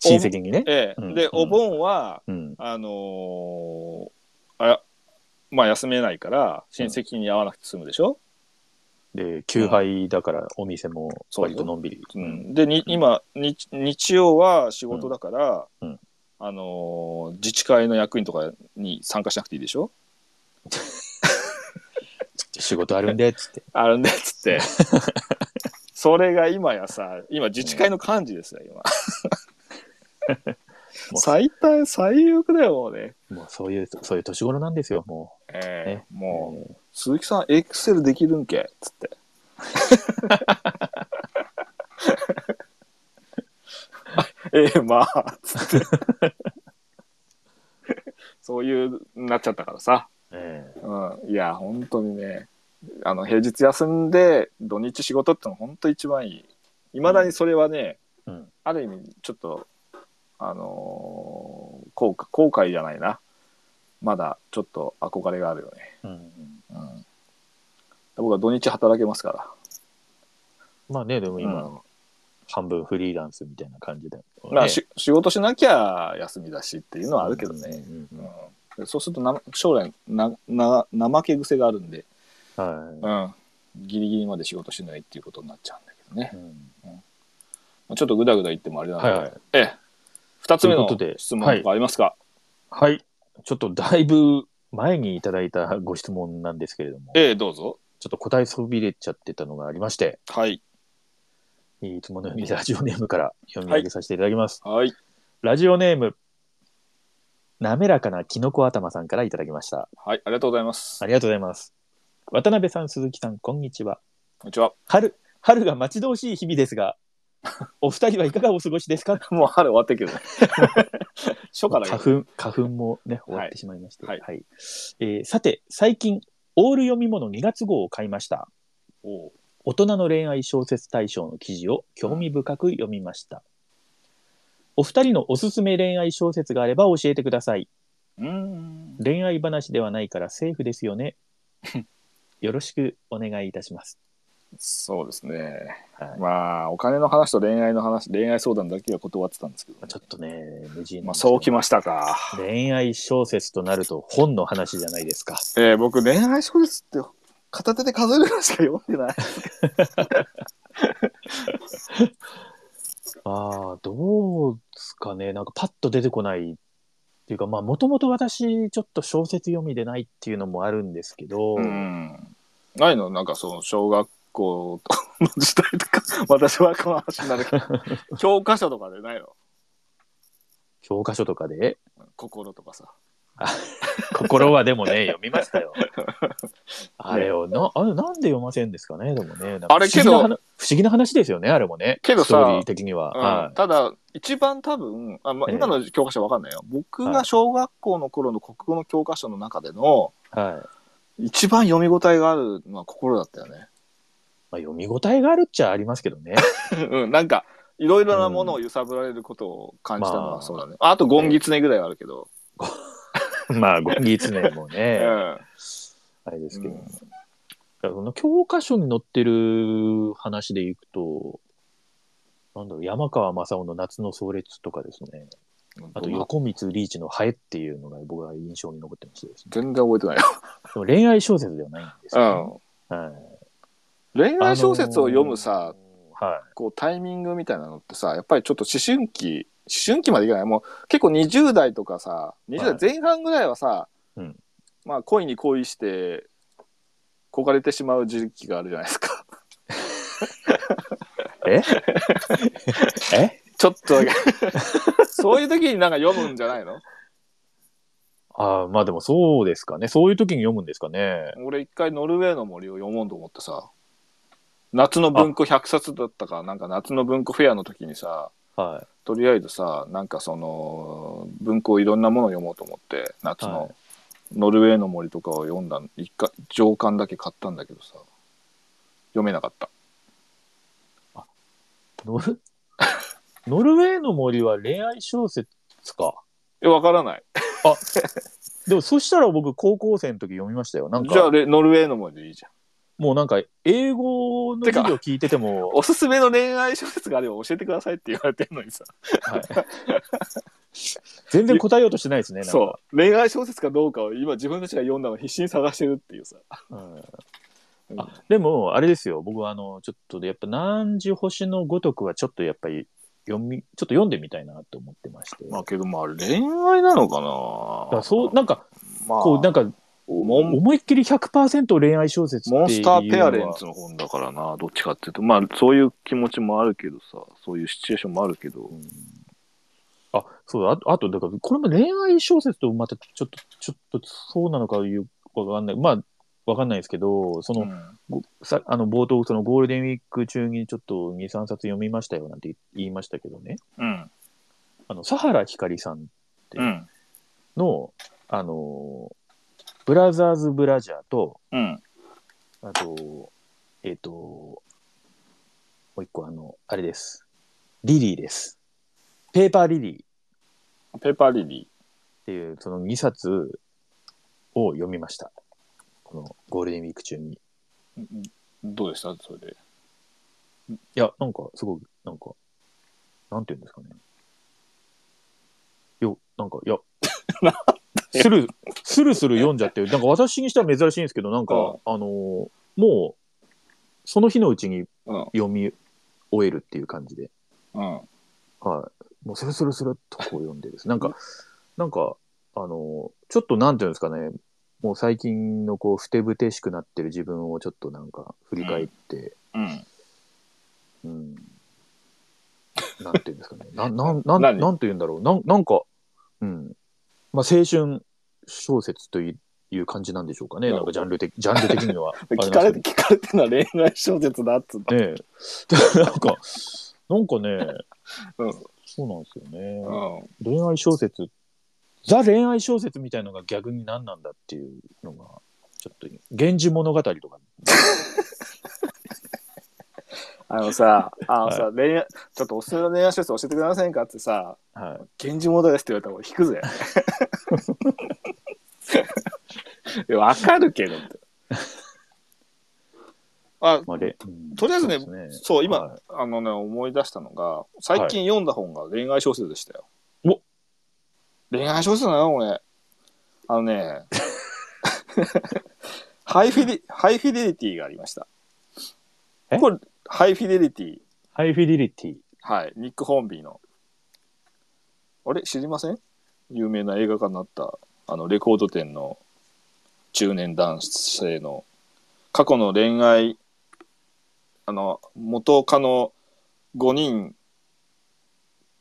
親戚にね。ええうんうんでお盆はうん。あのーあまあ休めないから親戚に会わなくて済むでしょ、で、休杯だからお店も割とのんびり。うん。でに今日日曜は仕事だから、うん。うん。あのー自治会の役員とかに参加しなくていいでしょ？[LAUGHS] 仕事あるんで、つって。あるんでっつって。[LAUGHS] それが今やさ今自治会の幹事ですよ今。[LAUGHS] もう。最大最悪だよもうね。もうそういう、そういう年頃なんですよ、もええね。もう、鈴木さんエクセルできるんけ？っつって。[LAUGHS] ええまあつって。そういうなっちゃったからさ、う。ええ。うん、いや本当にねあの平日休んで土日仕事ってのは本当一番いい。いまだにそれはね、うん。ある意味ちょっとあのー後悔後悔じゃないな。まだちょっと憧れがあるよね、うん。うん、僕は土日働けますから。まあね、でも今、うん。半分フリーランスみたいな感じで、ね。まあ、し仕事しなきゃ休みだしっていうのはあるけどね、うんうんうんうん。そうするとな将来なな怠け癖があるんで、はうん、ギリギリまで仕事しないっていうことになっちゃうんだけどね。い。、うん。まあちょっとぐだぐだ言ってもあれなので、はいはい。ええ。2つ目のということで質問とかありますか、はい。ちょっとだいぶ前にいただいたご質問なんですけれども、ええどうぞちょっと答えそびれちゃってたのがありまして、はいいつものようにラジオネームから読み上げさせていただきます。はいラジオネーム、滑らかなキノコ頭さんからいただきました。はいありがとうございますありがとうございます。渡辺さん、鈴木さん、こんにちは。こんにちは春、春が待ち遠しい日々ですが、[LAUGHS] お二人はいかがお過ごしですか？もう春終わってるけどね [LAUGHS] 初夏だけ花ど粉、花粉もね、終わってしまいまして。はいえーさて、最近、オール読み物2月号を買いました。大人の恋愛小説大賞の記事を興味深く読みました。お二人のおすすめ恋愛小説があれば教えてください。うーん恋愛話ではないからセーフですよね。[LAUGHS] よろしくお願いいたします。そうですね。はい。まあお金の話と恋愛の話恋愛相談だけは断ってたんですけど、ちょっとね、無事まあ、そうきましたか、恋愛小説となると本の話じゃないですか。えー、僕恋愛小説って片手で数えるぐらいしか読んでない。あ [LAUGHS] あ、どうですかね。なんかパッと出てこないっていうか、まあ、もともと私、ちょっと小説読みでないっていうのもあるんですけど、うん。ないの？なんかその小学校の時代とか、私はこの話になるけど、[LAUGHS] 教科書とかでないの？教科書とかで、心とかさ。心はでもね、読みましたよ。[LAUGHS] あれを、な、あれなんで読ませんですかね、でもね。あれけど不思議な話ですよね、あれもね。けどさストーリー的には。うんはただ、一番多分、あまあ、ええ今の教科書わかんないよ。僕はいが小学校の頃の国語の教科書の中での、い。はい。一番読み応えがあるのは心だったよね。まあ、読み応えがあるっちゃありますけどね。[LAUGHS] うん、なんか、いろいろなものを揺さぶられることを感じたのはそうだね。あと、ゴンギツネぐらいはあるけど。[LAUGHS] まあ、ゴンギツネもうね、[LAUGHS] ん。あれですけど。うん教科書に載ってる話でいくと、なんだろう、山川正夫の夏の壮烈とかですね。あと、横光リーチのハエっていうのが僕は印象に残ってますね。全然覚えてないよ。でも恋愛小説ではないんですよ、ね。はい。恋愛小説を読むさ、あのーはい。こうタイミングみたいなのってさやっぱりちょっと思春期思春期までいかない。もう結構20代とかさ20代前半ぐらいはさ、うん。まあ恋に恋して焦がれてしまう時期があるじゃないですか。[LAUGHS] え？[LAUGHS] え？ちょっとそういう時になんか読むんじゃないの？ああ、まあでもそうですかね。そういう時に読むんですかね。俺一回ノルウェーの森を読もうと思ってさ夏の文庫100冊だったかなんか夏の文庫フェアの時にさはとりあえずさなんかその文庫いろんなものを読もうと思って夏はいのノルウェーの森とかを読んだ一回上巻だけ買ったんだけどさ読めなかったい。ノル、[LAUGHS] ノルウェーの森は恋愛小説か？えわからないでもそしたら僕高校生の時読みましたよ。なんじゃあノルウェーの森でいいじゃんもうなんか英語の授業聞いてても、おすすめの恋愛小説があれば教えてくださいって言われてるのにさはい、[LAUGHS] 全然答えようとしてないですね。そう恋愛小説かどうかを今自分たちが読んだのを必死に探してるっていうさうんうんあでも、あれですよ。僕は、あの、ちょっとで、やっぱ、何時星のごとくは、ちょっとやっぱり、読み、ちょっと読んでみたいなと思ってまして。まあけどまあ恋愛なのかなそう、なんか、まあこう、なんか、思いっきり100%恋愛小説ってモンスターペアレンツの本だからな、どっちかっていうと。まあ、そういう気持ちもあるけどさ、そういうシチュエーションもあるけど。うんあ、そうだ、あと、あと、だから、これも恋愛小説とまた、ちょっと、ちょっと、そうなのかいう、わかんない。まあ、わかんないですけど、その、うんごさあの冒頭、そのゴールデンウィーク中にちょっと2、3冊読みましたよなんて言いましたけどね、うん。あの、佐原ひかりさんうん。の、あの、ブラザーズ・ブラジャーと、うん。あと、えっ、と、もう一個、あの、あれです。リリーです。ペーパーリリーっペーパーリリていう、その2冊を読みました。このゴールデンウィーク中に。いー。どうでした？それで。や、なんか、すごい、なんか、なんて言うんですかね。よ、なんか、いや、[LAUGHS] スル、スルスル読んじゃって、なんか私にしては珍しいんですけど、なんか、うんあのーもう、その日のうちにうん。読み終えるっていう感じで、うん。はい。もうスルスルスルっとこう読んでです。なんか、なんか、あの、ちょっとなんていうんですかね、もう最近のこう、ふてぶてしくなってる自分をちょっとなんか振り返って、うん。うん。なんていうんですかね。なん、なん、ななんて言うんだろう。なん、なんか、うん。まあ、青春小説といいう感じなんでしょうかね。なんかジャンル的、ジャンル的には。[LAUGHS] 聞かれて、聞かれてるのは恋愛小説だっつった。ねえ。[LAUGHS] なんか、なんかね、うん。そうなんですよね。うん。恋愛小説、ザ恋愛小説みたいのが逆に何なんだっていうのが、ちょっと、源氏物語とか。[LAUGHS] あのさ、[LAUGHS] あのさ、恋愛、ちょっとおすすめの恋愛小説教えてくれませんかってさ、はい。源氏物ですって言われたら俺引くぜ。[LAUGHS] いや、わかるけどって。あ、まあ、れうんとりあえずねそうですそう、今、はいあのね、思い出したのが、最近読んだ本が恋愛小説でしたよ。お恋愛小説なの俺。あのね、[LAUGHS] ハイフィディ、ハイフィデリティがありました。え？これ、ハイフィデリティ。ハイフィデリティ。はい。ニック・ホーンビーの。あれ？知りません？有名な映画化になった、あの、レコード店の中年男性の過去の恋愛、あの、元カノ5人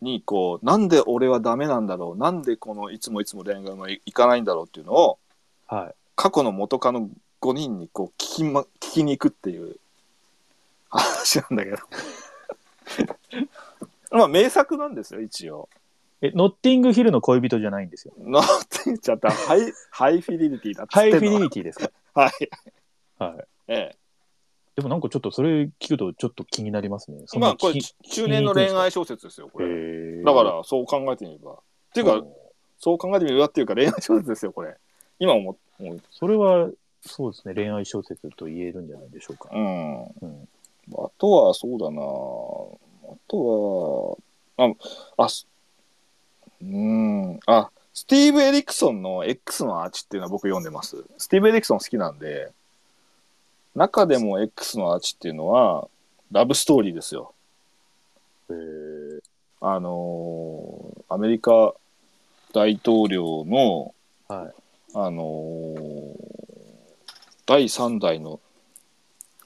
に、こう、なんで俺はダメなんだろう？なんでこのいつもいつも恋愛がうまいいかないんだろうっていうのを、はい。過去の元カノ5人にこう聞き,、ま、聞きに行くっていう話なんだけど。[LAUGHS] まあ名作なんですよ一応。え、ノッティングヒルの恋人じゃないんですよ。なんて言っちゃったハイハイフィデリティだっつハイフィデリティですか？はい。はい。ええ。でもなんかちょっとそれ聞くとちょっと気になりますね。そんなまあこれ中年の恋愛小説ですよこれ。へーだからそう考えてみれば。っていうかそう考えてみればっていうか恋愛小説ですよこれ。今思思う。それは、そうですね、恋愛小説と言えるんじゃないでしょうか。うん。うん。あとは、そうだなあとは、あ、あ、すうーん、あ、スティーブ・エリクソンの X のアーチっていうのは僕読んでます。スティーブ・エリクソン好きなんで、中でも X のアーチっていうのは、ラブストーリーですよ。へーあのーアメリカ大統領の、はい。あのー第3代の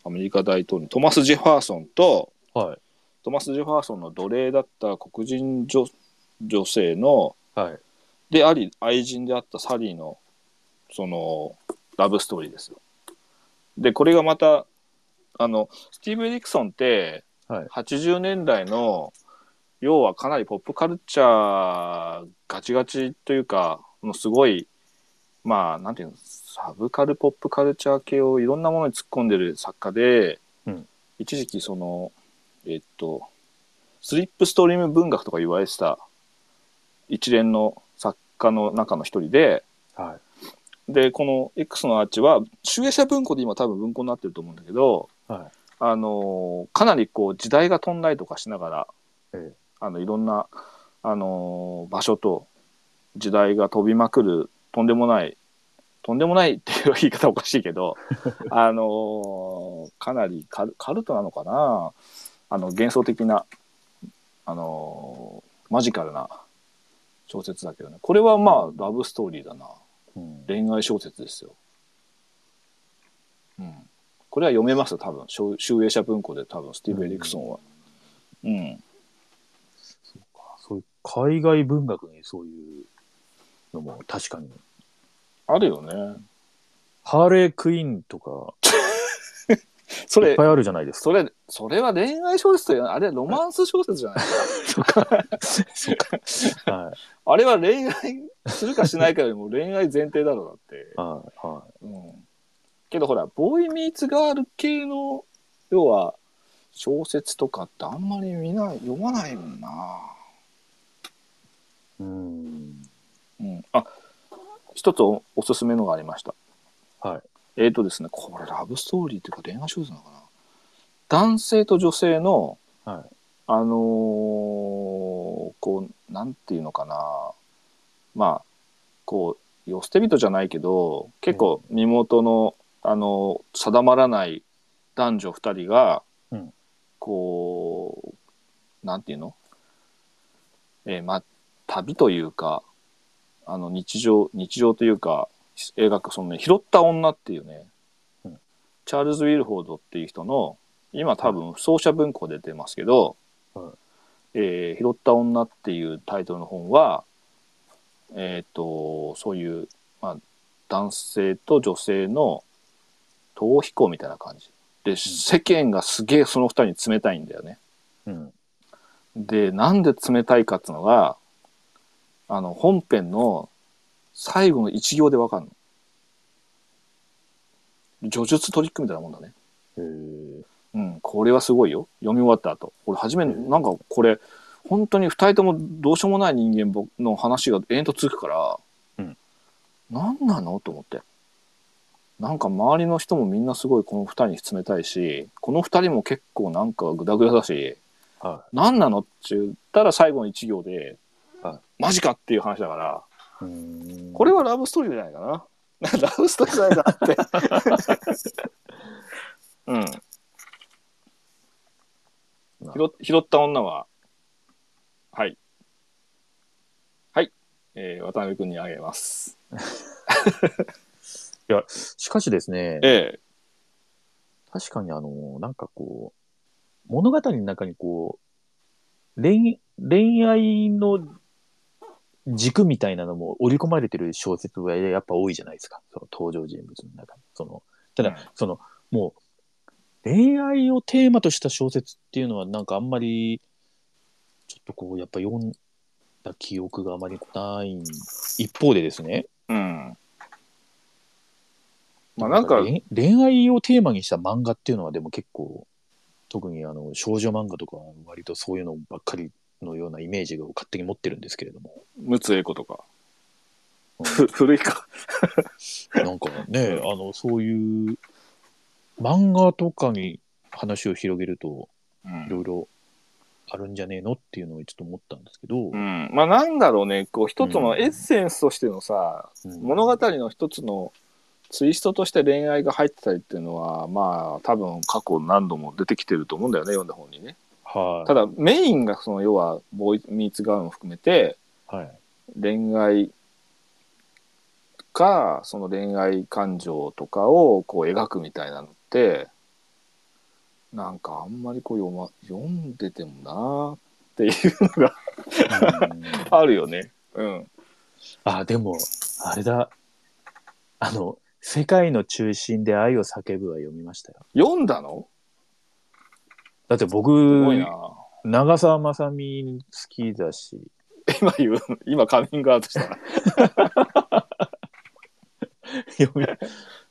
アメリカ大統領、トマス・ジェファーソンと、はい。トマス・ジェファーソンの奴隷だった黒人女女性のはい。であり愛人であったサリーのそのラブストーリーですよ。でこれがまたあのスティーブ・エリクソンってはい80年代の要はかなりポップカルチャーガチガチというかのすごいまあなんていうのサブカルポップカルチャー系をいろんなものに突っ込んでる作家で、うん一時期そのえっとスリップストリーム文学とか言われてた一連の作家の中の一人ではい。でこの X のアーチは集英社文庫で今多分文庫になってると思うんだけどはい。あのかなりこう時代が飛んだりとかしながら、ええあのいろんな、あの場所と時代が飛びまくるとんでもないとんでもないっていう言い方はおかしいけど [LAUGHS] あのかなりカルカルトなのかな？あの幻想的な、あのマジカルな小説だけどねこれはまあラブストーリーだなうん恋愛小説ですよ。うん。これは読めます多分。集集英社文庫で多分、スティーブ・エリクソンは。うん。そうか。そういう海外文学にそういうのも確かに。あるよね。ハーレークイーンとか [LAUGHS] それいっぱ、いあるじゃないですか。それ、それは恋愛小説というあれはロマンス小説じゃない？[LAUGHS] そうか。そうか。はい。あれは恋愛するかしないかよりも恋愛前提だろうだって。はい。はうん。けどほら、ボーイミーツガール系の、要は、小説とかってあんまり見ない、読まないもんな。い。うん。うん。あ、一つおおすすめのがありました。はい。えーとですね、これラブストーリーっていうか恋愛小説なのかな男性と女性の、はい。あのーこう、なんていうのかな。まあ、こう、よ捨て人じゃないけど、結構身元の、あのー定まらない男女二人が、うんこう、なんていうの？えーまあ、旅というか、あの、日常、日常というか、描くそのね、拾った女っていうね、うんチャールズ・ウィルフォードっていう人の、今多分、奏者文庫で出てますけど、はいえー拾った女っていうタイトルの本は、えっ、と、そういう、まあ、男性と女性の逃避行みたいな感じ。で、世間がすげえその二人に冷たいんだよね。うん。で、なんで冷たいかっていうのが、あの、本編の最後の一行でわかんの。叙述トリックみたいなもんだね。うん、これはすごいよ。読み終わった後。俺初め、うんなんかこれ、本当に二人ともどうしようもない人間ぼの話が延々と続くから、うん何なのと思って。なんか周りの人もみんなすごいこの二人に冷たいし、この二人も結構なんかグダグダだし、は何なのって言ったら最後の一行で、はマジかっていう話だから、い。うんこれはラブストーリーじゃないかな。[LAUGHS] ラブストーリーじゃないかなって。[LAUGHS] うん。拾っ拾った女ははい。はい。えー、渡辺君にあげます。[LAUGHS] しかしですね、え確かにあの、なんかこう、物語の中にこう、恋、恋愛の軸みたいなのも織り込まれてる小説はやっぱ多いじゃないですか。その登場人物の中に。その、ただ、うんその、もう、恋愛をテーマとした小説っていうのはなんかあんまり、ちょっとこう、やっぱ読んだ記憶があまりない一方でですね、えうん。まあなんか、恋恋愛をテーマにした漫画っていうのはでも結構特にあの少女漫画とかは割とそういうのばっかりのようなイメージを勝手に持ってるんですけれども陸奥英子とか。古いか。[LAUGHS] なんかねあのそういう漫画とかに話を広げるとうんいろいろあるんじゃねえのっていうのをちょっと思ったんですけど、うん。まあなんだろうね、こう一つのエッセンスとしてのさ、うん物語の一つのツイストとして恋愛が入ってたりっていうのは、まあ多分過去何度も出てきてると思うんだよね、読んだ本にね。はい。ただメインがその要はボーイミーツガールも含めてはい。恋愛かその恋愛感情とかをこう描くみたいなのってなんかあんまりこう読,、ま、読んでてもなーっていうのがうん。あるよね。うん。あでもあれだ。あの「世界の中心で愛を叫ぶ」は読みましたよ。読んだの？だって僕すごいな。長澤まさみ好きだし、今言う、今カミングアウトした。[LAUGHS] 読み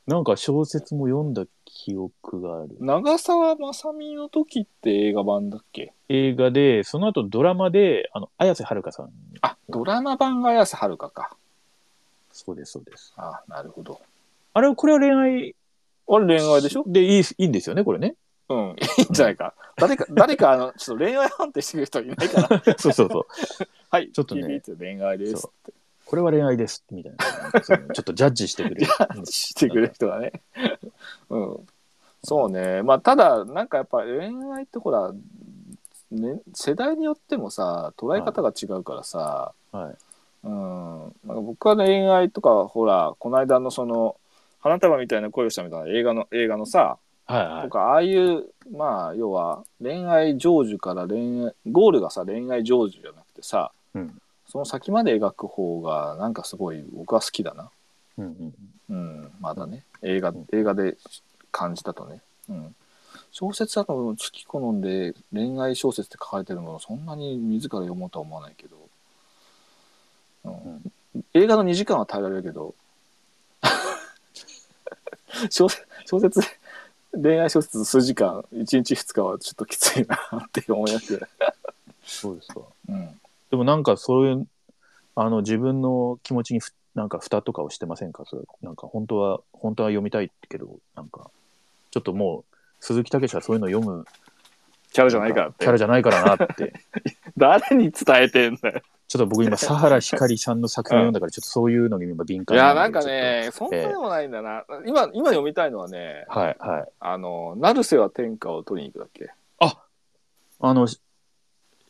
なんか小説も読んだ記憶がある。長澤まさみの時って映画版だっけ？映画で、その後ドラマで、あの、綾瀬はるかさん。あ、ドラマ版が綾瀬はるかか。そうです、そうです。あ、なるほど。あれ、これは恋愛あれ恋愛でしょ？でいい、いいんですよね、これね。うん、[LAUGHS] いいんじゃないか。誰か、誰か、あの、ちょっと恋愛判定してくれる人いないかな。そうそうそう。[LAUGHS] はい、ちょっとね恋愛ですそ。これは恋愛です、みたいな。ちょっとジャッジしてくれる。してくれる人がね。うん。そうね。まあ、ただ、なんかやっぱ恋愛ってほら、ね、世代によってもさ、捉え方が違うからさ、はい。うん。なんか僕はね、恋愛とか、ほら、この間のその、花束みたいな恋をしたみたいな映画の、映画のさ、はいはい。とか、ああいう、まあ、要は、恋愛成就から恋愛、ゴールがさ、恋愛成就じゃなくてさ、うんその先まで描く方が、なんかすごい僕は好きだな。うんうんうん、まだね。映画うん、映画で感じたとね。うん。小説だと好き好んで恋愛小説って書かれてるものそんなに自ら読もうとは思わないけど、うん映画の2時間は耐えられるけど [LAUGHS] 小説小説恋愛小説数時間1日2日はちょっときついなって思いますよ、そうですか。うん、でもなんかそういう、あの、自分の気持ちにふ、なんか蓋とかをしてませんか？それなんか本当は、本当は読みたいけど、なんか、ちょっともう、鈴木武はそういうの読むキャラじゃないからキャラじゃないからなって。[LAUGHS] 誰に伝えてんだよちょっと僕今、佐原ひかりさんの作品読んだから、ちょっとそういうのに今敏い感やなんかねそんなでもないんだな、今今読みたいのはねとはい、はい。あの、成瀬は天下を取りに行くだっけ？あの、し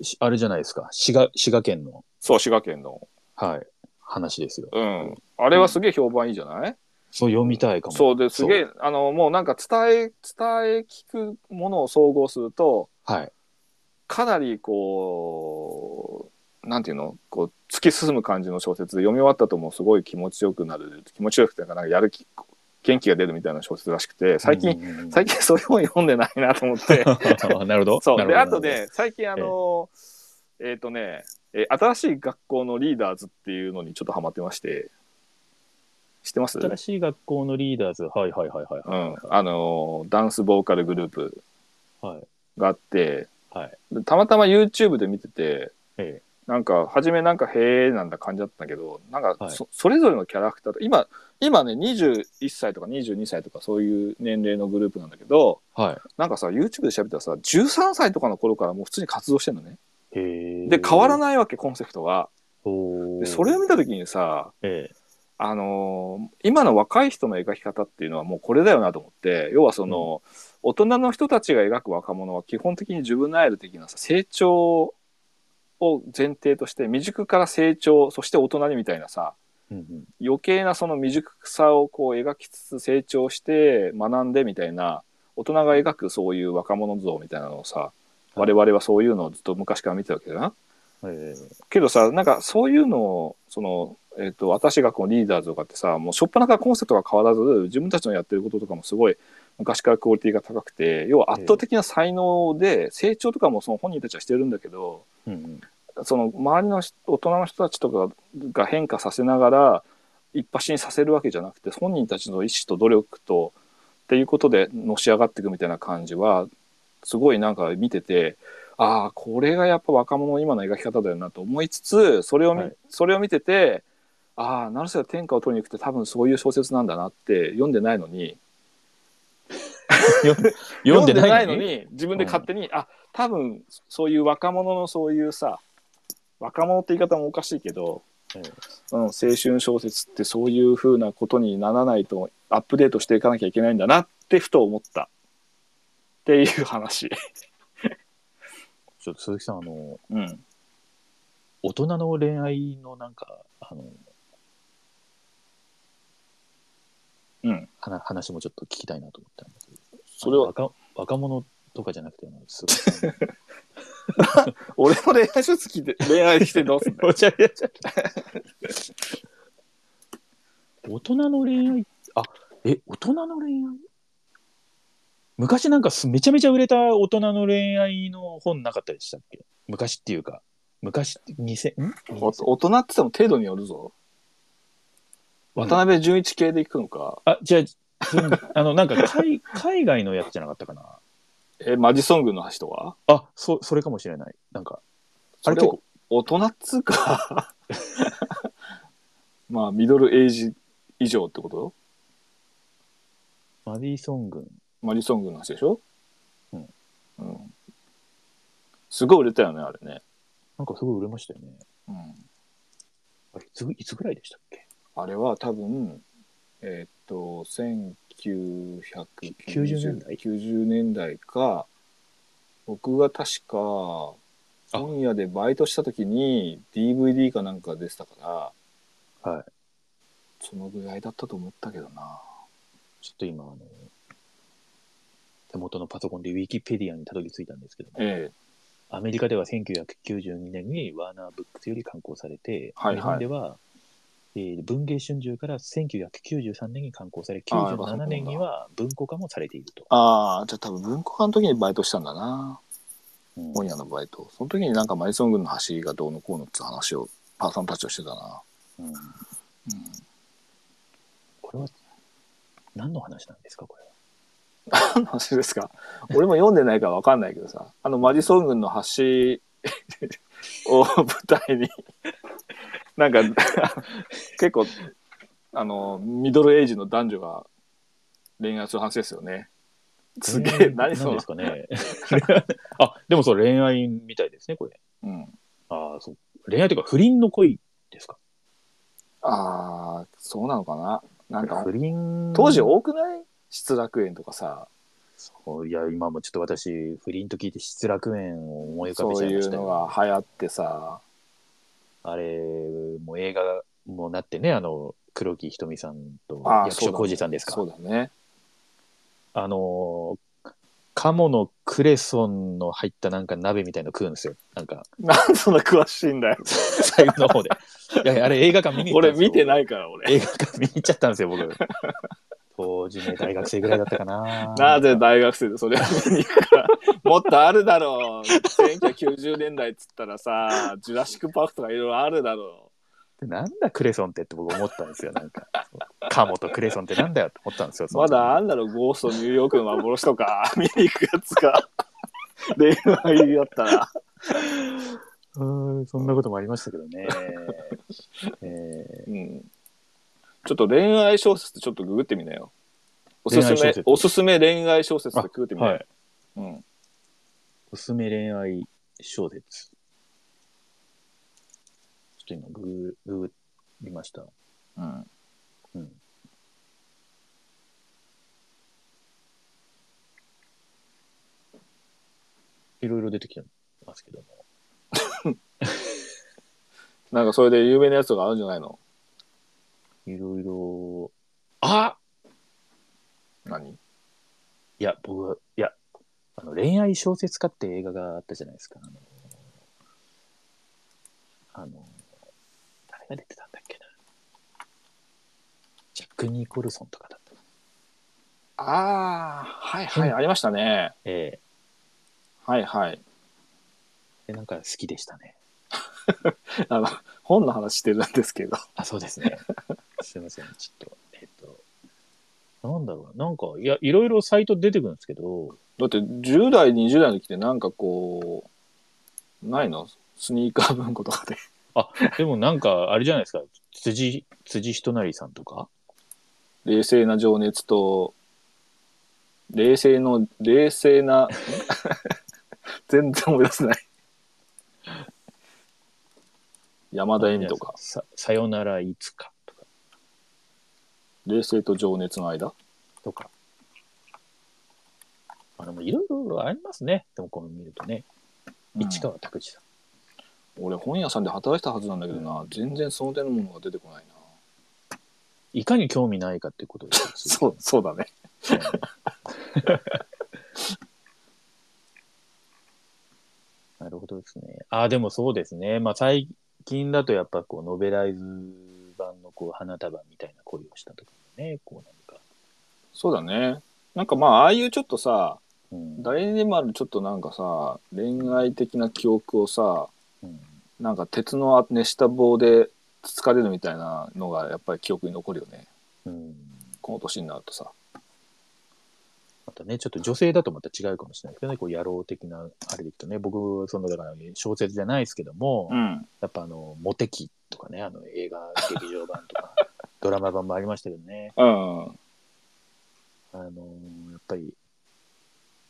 しあれじゃないですか。滋賀、滋賀県の、そう、滋賀県の。はい、話ですよ。うん。あれはすげえ評判いいじゃない、そう読みたいかも。そうですげえ、あの、もうなんか伝え、伝え聞くものを総合すると、はい。かなりこう、なんていうのこう、突き進む感じの小説で読み終わったともうすごい気持ちよくなる、気持ちよくてなんかやる気、元気が出るみたいな小説らしくて、最近、うんうんうん最近そういう本読んでないなと思って、[LAUGHS] なるほど。そう。で、あと、ね、最近あの、えっ、とね、えー新しい学校のリーダーズっていうのにちょっとハマってまして、知ってます？新しい学校のリーダーズ、はいはいはいはい。うん。あのー、ダンスボーカルグループはい。があって、はい。でたまたま YouTube で見てて、えなんか、初めなんか、へえなんだ感じだったんだけど、なんかはいそ、それぞれのキャラクターと、今、今ね、21歳とか22歳とかそういう年齢のグループなんだけど、えはい。なんかさ、YouTube で調べたらさ、13歳とかの頃からもう普通に活動してんのね。で、変わらい。ないわけ、コンセプトが。で、それを見た時にさ、ええ。あのー今の若い人の描き方っていうのはもうこれだよなと思って、要はその、大人の人たちが描く若者は基本的に自分のアイル的なさ、成長を前提として未熟から成長そして大人にみたいなさうんうん。余計なその未熟さをこう描きつつ成長して学んでみたいな大人が描くそういう若者像みたいなのをさ我々はそういうのをずっと昔から見てたわけだな。えけどさなんかそういうのをその、えっと私がこうリーダーズとかってさもう初っ端からコンセプトが変わらず自分たちのやってることとかもすごい昔からクオリティが高くて要は圧倒的な才能で成長とかもその本人たちはしてるんだけどーうんうん。その周りの人大人の人たちとかが変化させながら一発にさせるわけじゃなくて本人たちの意思と努力とっていうことでのし上がっていくみたいな感じはすごいなんか見ててああこれがやっぱ若者の今の描き方だよなと思いつつそれを見、はい。それを見ててああ成瀬は天下を取りに行くって多分そういう小説なんだなって読んでないのに読んでないのに？自分で勝手に、あ多分そういう若者のそういうさ若者って言い方もおかしいけど、えうん、青春小説ってそういうふうなことにならないとアップデートしていかなきゃいけないんだなってふと思った。っていう話。ちょっと鈴木さんあのうん、大人の恋愛のなんかあのうん、話話もちょっと聞きたいなと思ったんでそれは若若者とかじゃなくてあの鈴木さん [LAUGHS] 俺の恋愛小説聞いて恋愛してどうすんだよ。[LAUGHS] お茶やっちゃった大人の恋愛？あえ大人の恋愛？昔なんかすめちゃめちゃ売れた大人の恋愛の本なかったでしたっけ？昔っていうか昔2000ん？お大人って言っても程度によるぞ。渡辺淳一系で行くのか、あじゃああのなんか海海外のやつじゃなかったかな？えマジソングの橋とか？あそそれかもしれない。なんかあれ結構大人っつうか。[LAUGHS] まあミドルエイジ以上ってこと？マディソン軍。マジソングの話でしょ？うん、うん、すごい売れたよねあれね、なんかすごい売れましたよね。うん、あれいついつぐらいでしたっけ？あれは多分えーっと1990 90年代90年代か僕が確か本屋でバイトした時に DVD かなんか出てたからはいそのぐらいだったと思ったけどなちょっと今あの手元のパソコンでウィキペディアにたどり着いたんですけどもええアメリカでは1992年にワーナーブックスより刊行されて、はいはい日本では、えー文藝春秋から1993年に刊行され、あーやっぱそうなんだ。97年には文庫化もされていると。ああじゃあ多分文庫化の時にバイトしたんだな。うん。本屋のバイト。その時になんかマリソン軍の橋がどうのこうのって話をパーさんたちとしてたな、うん。うん、これは何の話なんですか、これは？何の話ですか？俺も読んでないから分かんないけどさ。あのマジソン軍の橋を舞台になんか結構あのミドルエイジの男女が恋愛する話ですよねすげえ、えー何そのですかね。あ、でもそう、恋愛みたいですね、これ。うん、ああ、そう。恋愛というか、不倫の恋ですか？ああそうなのかな？なんか不倫。当時多くない？失楽園とかさそういや、今もちょっと私、不倫と聞いて失楽園を思い浮かべそういうのちゃいましたよ。が流行ってさあれ、もう映画もなってね、あの、黒木瞳さんと役所広司さんですか。そうだねあのー、鴨のクレソンの入ったなんか鍋みたいの食うんですよ。なんか、なんでそんな詳しいんだよ最後の方で。いや、あれ映画館見に行ったんですよ。俺見てないから俺映画館見に行っちゃったんですよ、僕。当時ね、大学生ぐらいだったかな。[LAUGHS] なぜ大学生でそれを見に行くか。もっとあるだろう。1990年代っつったらさ、ジュラシック・パークとかいろいろあるだろなんだクレソンってって僕思ったんですよ。なんか、カモとクレソンってなんだよって思ったんですよ。まだあんだろう、ゴーストニューヨークの幻とか、[LAUGHS] 見に行くやつが。恋愛だったら。[LAUGHS] うーんそんなこともありましたけどね。えうん。ちょっと恋愛小説ってちょっとググってみなよ。おすすめ恋愛小説、おすすめ恋愛小説ググってみなよ。ーはい。うん。おすすめ恋愛小説。ちょっと今ググ、ググりました。うん。うん。いろいろ出てきてますけども。[LAUGHS] なんかそれで有名なやつとかあるんじゃないの？いろいろ、あ何？いや、僕は、いや、あの、恋愛小説家って映画があったじゃないですか。あの、あの誰が出てたんだっけな。ジャック・ニコルソンとかだった。ああ、はいはい、ありましたね。えはいはい。えで、なんか好きでしたね。[LAUGHS] あの、本の話してるんですけど。あ、そうですね。[LAUGHS] すいません、ちょっと、えっ、と、なんだろうな、なんか、いや、いろいろサイト出てくるんですけど、だって10代、20代の時ってなんかこう、ないの？スニーカー文庫とかで。あ、でもなんか、あれじゃないですか、辻、辻仁成さんとか、冷静な情熱と、冷静の、冷静な、[LAUGHS] 全然思い出せない。山田恵美とか、さ、さよならいつか、冷静と情熱の間？とか。あでもいろいろありますね。でもこう見るとね。市川拓司さん。俺本屋さんで働いてたはずなんだけどな、全然その手のものが出てこないな。いかに興味ないかっていうことですよ。[LAUGHS] そう、そうだね。なるほどですね。あ、でもそうですね。まあ最近だとやっぱこう、ノベライズ版のこう、花束みたいな恋をしたとかね、こうなんか。そうだね。なんかまあ、ああいうちょっとさ、うん。誰にでもあるちょっとなんかさ、恋愛的な記憶をさ、うんなんか鉄の熱した棒でつつかれるみたいなのがやっぱり記憶に残るよね。うん。この年になるとさ。またね、ちょっと女性だとまた違うかもしれないけどね、こう、野郎的な、あれでいくとね、僕、その、だから、小説じゃないですけども、ん。やっぱあの、モテキとかね、あの、映画、劇場版とか、[LAUGHS] ドラマ版もありましたけどね、うん。あの、やっぱり、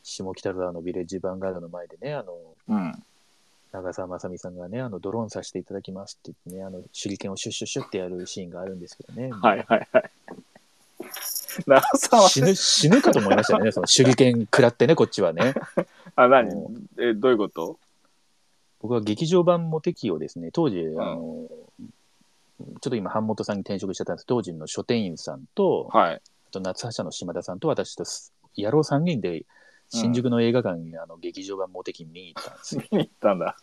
下北沢のビレッジヴァンガードの前でね、あの、うん。長澤まさみさんがね、あの、ドローンさせていただきますって言ってね、あの、手裏剣をシュッシュッシュッってやるシーンがあるんですけどね。はいはいはい。長澤ま死ぬ、死ぬかと思いましたよね、その手裏剣食らってね、こっちはね。あ、何？もえ、どういうこと？僕は劇場版モテキをですね、当時、あの、ちょっと今、版元さんに転職しちゃったんです当時の書店員さんと、はい。あと夏葉社の島田さんと私とす野郎3人で新宿の映画館にあの劇場版モテキ見に行ったんですよ。[LAUGHS] 見に行ったんだ。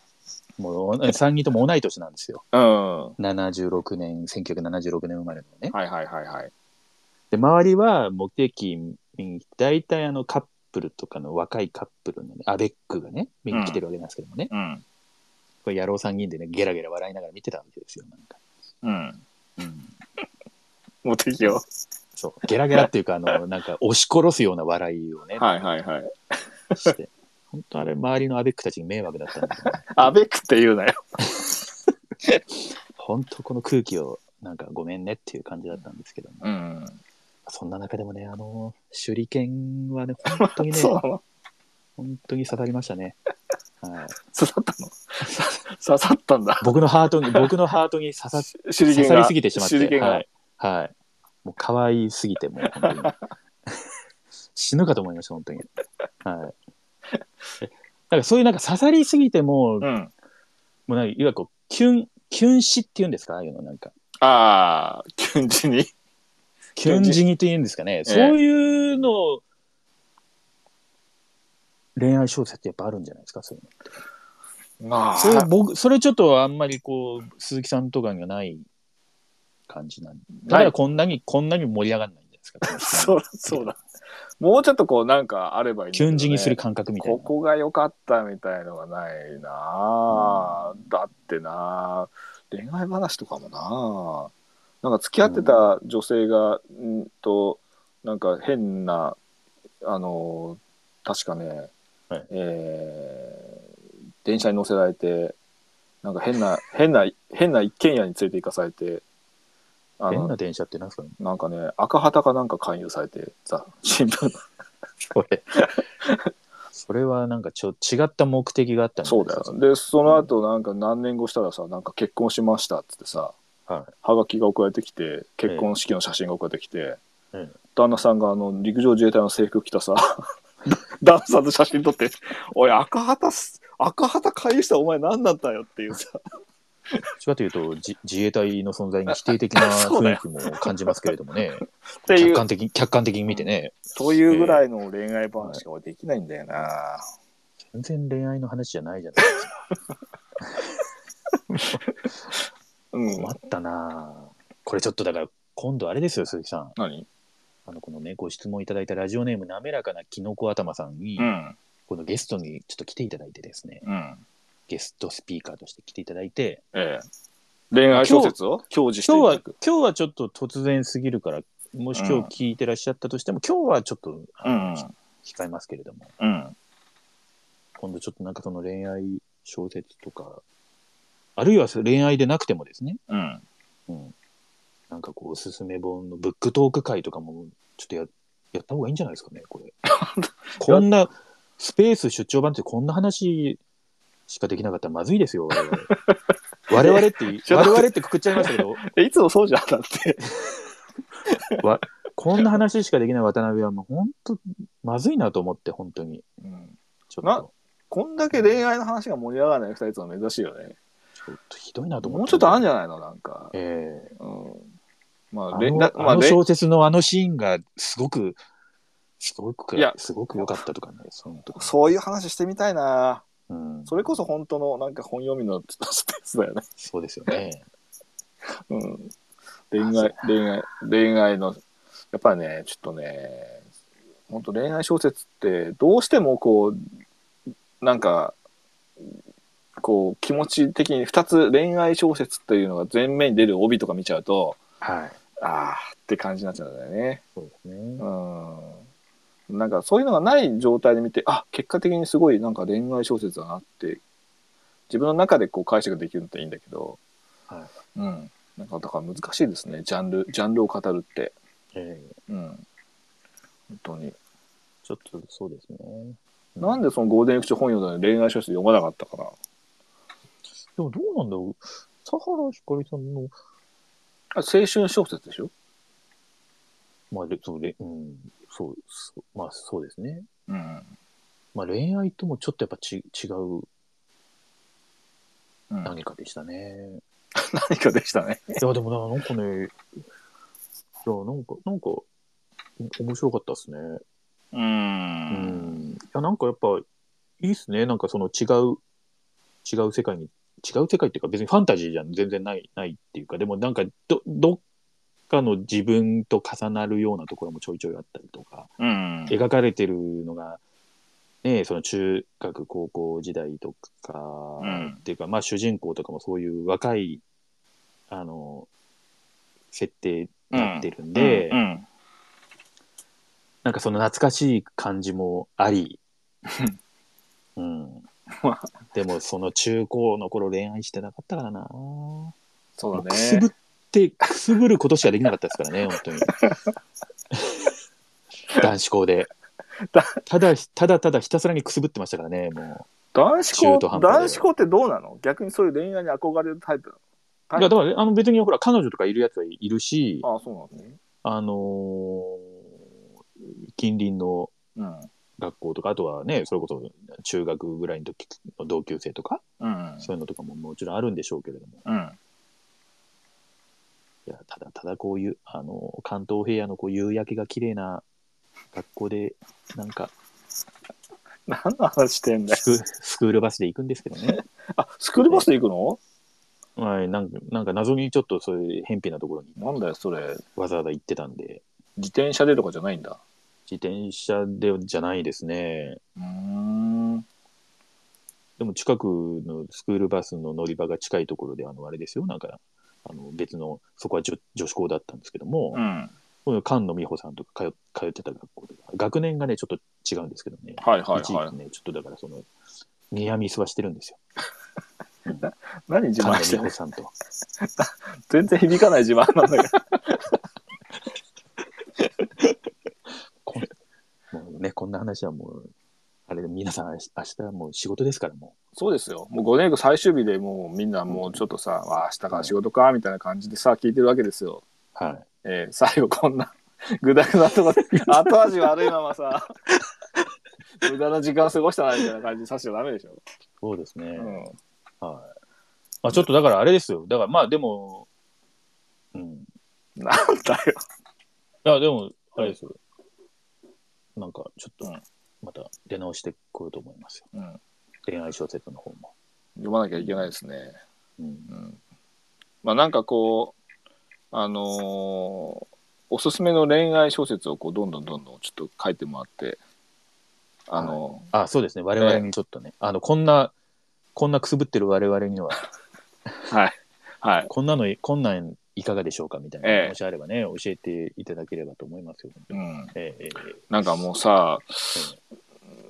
もう3人とも同い年なんですよ。うん。は76年、1976年生まれのねい。はいはいはい。で、周りはモテキ見大体あのカップルとかの若いカップルのね、アベックがね、見に来てるわけなんですけどもね。うん。これ野郎3人でね、ゲラゲラ笑いながら見てたわけですよ。なんかうん。うんモテキを。そう。ゲラゲラっていうか、あの、[LAUGHS] なんか押し殺すような笑いをね、はいはいはい。して。本当あれ、周りのアベックたちに迷惑だったんだけど、[LAUGHS] アベックって言うなよ。[LAUGHS] 本当この空気を、なんかごめんねっていう感じだったんですけど、うん。そんな中でもね、あの、手裏剣はね、本当にね、そうなの本当に刺さりましたね。[LAUGHS] はい、刺さったの？[LAUGHS] 刺さったんだ。僕のハートに、[LAUGHS] 僕のハートに刺さ刺。さりすぎてしまって、手裏剣が。はい。はい。もう可愛すぎて、もう本当に。死ぬかと思いました、本当に。はい。えなんかそういうなんか刺さりすぎても、もうん。うなんか、いわゆるこう、キュン、キュン死っていうんですか？ああいうのなんか。ああ、キュンジに。キュン死にっていうんですかね。そういうのを、恋愛小説ってやっぱあるんじゃないですかそういうの。まあ、それ僕、それちょっとあんまりこう、鈴木さんとかにはない感じなんで。だからこんなに、こんなに盛り上がらないんじゃないですか。[LAUGHS] そうだ、そうだ。もうちょっとこう、なんかあればいいんだけどねキュン死にする感覚みたいな。ここが良かったみたいのがないなあ、だってなあ恋愛話とかもなあなんか付き合ってた女性が、んとなんか変なあの確かね、はい。えー電車に乗せられてなんか変な [LAUGHS] 変な変な一軒家に連れて行かされてあの変な電車って何ですかね？なんかね赤旗かなんか勧誘されてさ新聞。それ。それはなんかちょ違った目的があったんそうだよ。で、その後なんか何年後したらさ、なんか結婚しましたっつってさ、はい。はがきが送られてきて、結婚式の写真が送られてきて、ええ。旦那さんがあの陸上自衛隊の制服着たさ、旦那さんと写真撮って、おい、赤旗す、赤旗回遊したお前何だったよっていうさ、ちかというと、じ自衛隊の存在に否定的な [LAUGHS] 雰囲気も感じますけれどもね。客観的に、客観的に見てね。というぐらいの恋愛話ができないんだよな。全然恋愛の話じゃないじゃないですか。うん。困ったなぁこれちょっとだから、今度あれですよ、鈴木さん。何？あの、このね、ご質問いただいたラジオネーム、滑らかなキノコ頭さんに、うん。このゲストにちょっと来ていただいてですね、うん。ゲストスピーカーとして来ていただいて、ええ。恋愛小説を教示してい今日はただく。、今日はちょっと突然すぎるから、もし今日聞いてらっしゃったとしても、今日はちょっと、あのうん控えますけれども、うん。今度ちょっとなんかその恋愛小説とか、あるいは恋愛でなくてもですね、うん。うん、なんかこう、おすすめ本のブックトーク会とかも、ちょっとややった方がいいんじゃないですかね、これ。[LAUGHS] こんな、スペース出張版ってこんな話しかできなかったらまずいですよ、我々。[LAUGHS] 我々って我々ってくくっちゃいましたけど、え、いつもそうじゃん、だって。[LAUGHS] わこんな話しかできない渡辺はもう本当、まずいなと思って、本当に。うん。ちょっなと、こんだけ恋愛の話が盛り上がらない二人とは珍しいよね。ちょっとひどいなと思って。もうちょっとあんじじゃないのなんか。ええうん。まあ、あれのあの小説のあのシーンがすごく、すごくいや、すごく良かったとかね、そのとか。そういう話してみたいな。うん、それこそ本当のなんか本読みのスペースだよね。そうですよね。[LAUGHS] うん。恋愛恋愛、恋愛の、やっぱりね、ちょっとね、本当恋愛小説ってどうしてもこう、なんか、こう気持ち的に2つ恋愛小説っていうのが前面に出る帯とか見ちゃうと、はい。あーって感じになっちゃうんだよね。そうですね。うん。なんかそういうのがない状態で見て、あ、結果的にすごいなんか恋愛小説だなって、自分の中でこう解釈できるのっていいんだけど、はうん。なんかだから難しいですね、ジャンル、ジャンルを語るって。ええうん。本当に。ちょっとそうですね。なんでそのゴールデンウィーク中本読んだのに恋愛小説読まなかったかな？でもどうなんだろう。佐原ひかりさんの、あ青春小説でしょ？まあ、でそうで、うん、そう、そうまあそうですね。うん。まあ恋愛ともちょっとやっぱち違ううん、何かでしたね。[LAUGHS] 何かでしたね。いや、でもな、なんかね、いや、なんか、なんか、面白かったですね。う。うんん。いや、なんかやっぱ、いいっすね。なんかその違う、違う世界に、違う世界っていうか別にファンタジーじゃ全然ない、ないっていうか、でもなんかど、どっかの自分と重なるようなところもちょいちょいあったりとか、うん。描かれてるのが、ね、その中学、高校時代とか、うんっていうか、まあ主人公とかもそういう若い、あの、設定になってるんで、うん。なんかその懐かしい感じもあり、[LAUGHS] うん。でもその中高の頃恋愛してなかったからな。そうだくすぶね。って、くすぶることしかできなかったですからね、本当に。[LAUGHS] 男子校でだ。ただ、ただただひたすらにくすぶってましたからね、も男子校、男子校ってどうなの？逆にそういう恋愛に憧れるタイプう。いや、だから、あの別にほら、彼女とかいるやつはいるし、なのああ、そうなのね。あのー近隣のうん。学校とか、あとはね、それこそ中学ぐらいの時の同級生とか、うん。そういうのとかももちろんあるんでしょうけれども、うん。いや、ただただこういう、あの、関東平野のこう夕焼けが綺麗な学校で、なんか [LAUGHS] 何の話してんだよ。スク、スクールバスで行くんですけどね。[LAUGHS] あ、スクールバスで行くの？はい、なんか、なんか謎にちょっとそういう偏僻なところになんだよ、それ。わざわざ行ってたんで、自転車でとかじゃないんだ。自転車でじゃないですね。うーん。でも近くのスクールバスの乗り場が近いところで、あの、あれですよ、なんか、あの別の、そこは女女子校だったんですけども、うん。この菅野美穂さんとか通通ってた学校で、学年がね、ちょっと違うんですけどね、はいはいはい。一時期ね、ちょっとだからその、ニアミスはしてるんですよ。う [LAUGHS] ん何自慢してんの？穂さんと。[LAUGHS] 全然響かない自慢なんだけど。[LAUGHS] こんもうね、こんな話はもう、あれで皆さん明日はもう仕事ですからもそうですよ。もう5年後最終日でもうみんなもうちょっとさ、あ明日から仕事かみたいな感じでさ、聞いてるわけですよ。う。はい。えー最後こんな、ぐだぐだと [LAUGHS] 後味悪いままさ、無駄な時間過ごしたなみたいな感じでさしちゃダメでしょ。そうですね。うん。はい。ままあちょっとだからあれですよ。だからまあでも、うん。なんだよ。いや、でも、あれですよ。なんか、ちょっとうん、また出直してこようと思いますよ。うん。恋愛小説の方も。読まなきゃいけないですね。うん。うん。まあなんかこう、あのーおすすめの恋愛小説をこうどんどんどんどんちょっと書いてもらって、あのあ、そうですね。我々にちょっとね、あの、こんな、こんなくすぶってる我々には、[LAUGHS] はい。はい。こんなの、こんなんいかがでしょうかみたいな、ええ。もしあればね、教えていただければと思いますよ。うん。ええええ。なんかもうさ、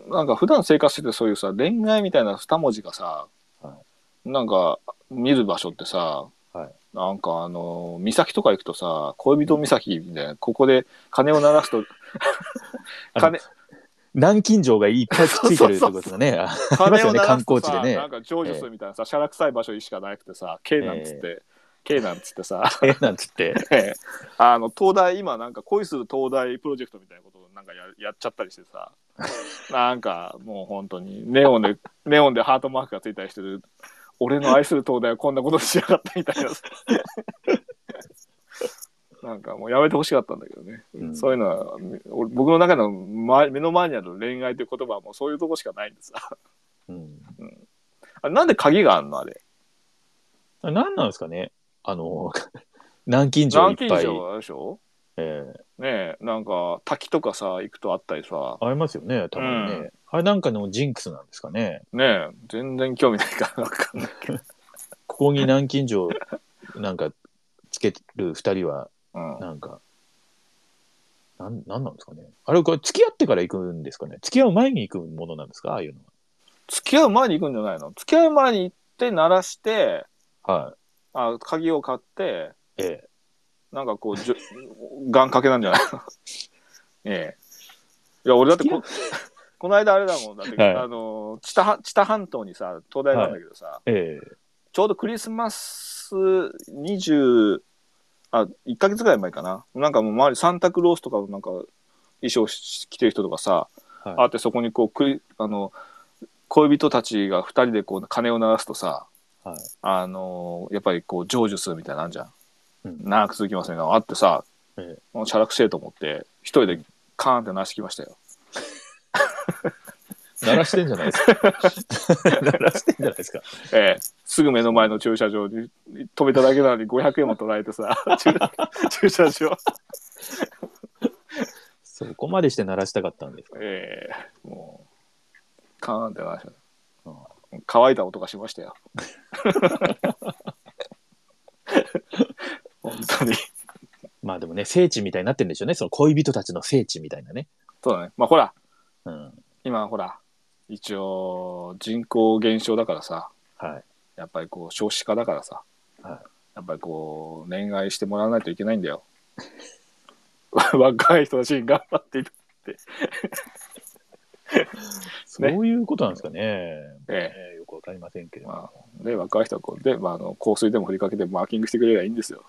なんか普段生活しててそういうさ、恋愛みたいな二文字がさ、はなんか見る場所ってさ、はい。なんかあの、岬とか行くとさ、恋人岬みたいな、ここで鐘を鳴らすと、[LAUGHS] 鐘、南京錠がいっぱいくっついてる [LAUGHS] ってことがね、あ [LAUGHS] ありますよね、観光地でね。なん。か成就するみたいなさ、しゃらくさい場所にしかなくてさ、K なんつって、K なんつってさ、ええなんつって。[LAUGHS] あの東大今なんか恋する東大プロジェクトみたいなことをなんかややっちゃったりしてさ。なんかもう本当にネオンでネオンでハートマークがついたりしてる俺の愛する東大はこんなことしやがったみたいな。さなんかもうやめてほしかったんだけどね、うん。そういうのは俺僕の中の、ま、目の前にある恋愛という言葉はもうそういうとこしかないんでさうん。あれなんで鍵があんのあれ？あ何なんですかねあの、[LAUGHS] 南京錠い南っぱい。でしょ？ええねえなんか滝とかさ行くとあったりさありますよね、たまにね。うんあれなんかのジンクスなんですかね。ねえ全然興味ないからわかんないけど、[LAUGHS] ここに南京錠なんかつける二人は、うん、なんか、なん、なんなんですかね。あれ、これ付き合ってから行くんですかね？付き合う前に行くものなんですか？ああいうの付き合う前に行くんじゃないの？付き合う前に行って鳴らしては。はい。あ鍵を買ってええ。なんかこう願掛 [LAUGHS] けなんじゃない？の [LAUGHS] ええ。いや俺だってこ [LAUGHS] この間あれだもん。だって、はい。あの知多半知多半島にさ東大があるんだけどさ、ええ。ちょうどクリスマス20あ1ヶ月ぐらい前かな。なんかもう周りサンタクロースとかのなんか衣装し着てる人とかさ、はい。あってそこにこうクリあの恋人たちが2人でこう鐘を鳴らすとさはい。あのやっぱりこう成就するみたいなのあんじゃん、うん。長く続きますねあってさ、えもうチャラくせえと思って一人でカーンって鳴らしてきましたよ。鳴らしてんじゃないですか。[LAUGHS] 鳴らしてんじゃないですか。ええ。すぐ目の前の駐車場に止めただけなのに500円も取られてさ [LAUGHS] 駐駐車場。そこまでして鳴らしたかったんですか。ええ。もうカーンって鳴らしたうん乾いた音がしましたよ。[LAUGHS] 本当に。まあでもね、聖地みたいになってるんでしょうね。その恋人たちの聖地みたいなね。そうだね。まあほら。うん。今ほら。一応人口減少だからさ。はい。やっぱりこう少子化だからさ、はい。やっぱりこう恋愛してもらわないといけないんだよ。[LAUGHS] 若い人たちに頑張っていた [LAUGHS] そういうことなんですかね。ええ。えよくわかりませんけれども。まあ、で若い人はこうで、まあ、あの香水でも振りかけてマーキングしてくれればいいんですよ。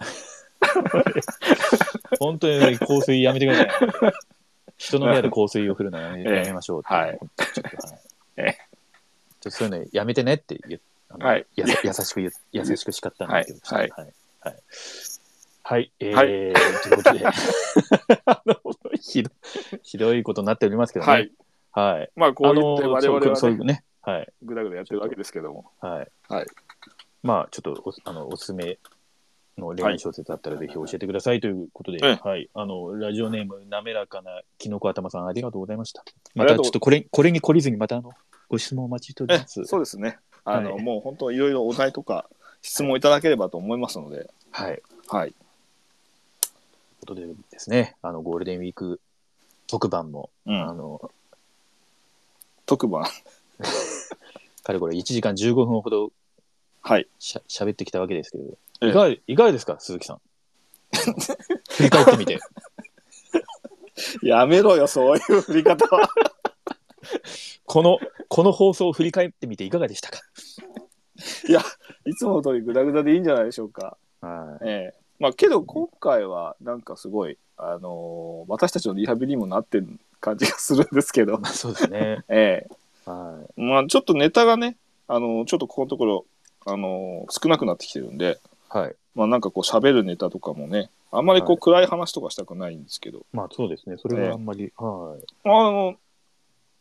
[LAUGHS] 本当に香水やめてください。人の部屋で香水を振るのややめましょうってはい。ちょっと、そういうのやめてねって言はい。やさ優しく優しく叱ったんですけど、はい。はい。はい。はい。えーはい。ということで。[LAUGHS] あのひどひどいことになっておりますけどね。はいはい。まあこう言って我々そうそうはねいうね。はい。ぐだぐだやってるわけですけどもはい。はいまあ、ちょっとおあのおすすめの恋愛小説だったらぜひ教えてくださいということで、ええはい。あの、ラジオネーム、滑らかなきのこ頭さん、ありがとうございました。またちょっとこれ、これに懲りずに、またあの、ご質問お待ちしておりえます。そうですねあの、はいもう本当いろいろお題とか質問いただければと思いますのではい。はいということでですね、あの、ゴールデンウィーク特番も、うんあの、特番。[LAUGHS] かれこれ1時間15分ほどはい。しゃ喋ってきたわけですけど、ええ。いかがいかがですか、鈴木さん。[LAUGHS] 振り返ってみて。やめろよそういう振り方は。[LAUGHS] この、この放送を振り返ってみていかがでしたか？いやいつもの通りグダグダでいいんじゃないでしょうか。はい。ええ。まあけど今回はなんかすごいあのー私たちのリハビリにもなってる感じがするんですけどまあ、そうですね。[LAUGHS] ええはまあちょっとネタがねあのちょっとここのところあの少なくなってきてるんで、はい。まあなんかこう喋るネタとかもね、あんまりこうはい暗い話とかしたくないんですけど、まあそうですね。それはあんまり、はあの、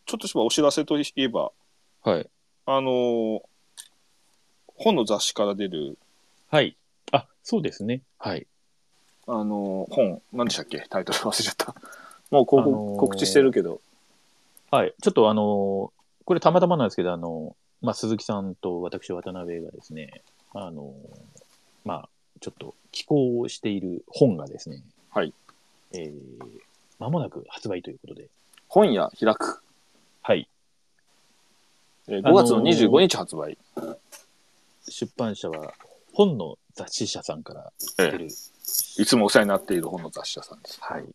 ちょっとしたお知らせといえば、い。はい。あの、本の雑誌から出る、はい。あ、そうですね。はい。あの、本、何でしたっけ？タイトル忘れちゃった。もう広告、あのー告知してるけど、はい。ちょっとあのーこれたまたまなんですけど、あのーまあ、鈴木さんと私、渡辺がですね、あのーまあ、ちょっと寄稿をしている本がですね、はい。えー、間もなく発売ということで、本屋開く。はい。えーあのー5月の25日発売。出版社は本の雑誌社さんから出る、いつもお世話になっている本の雑誌社さんです。はい。はい。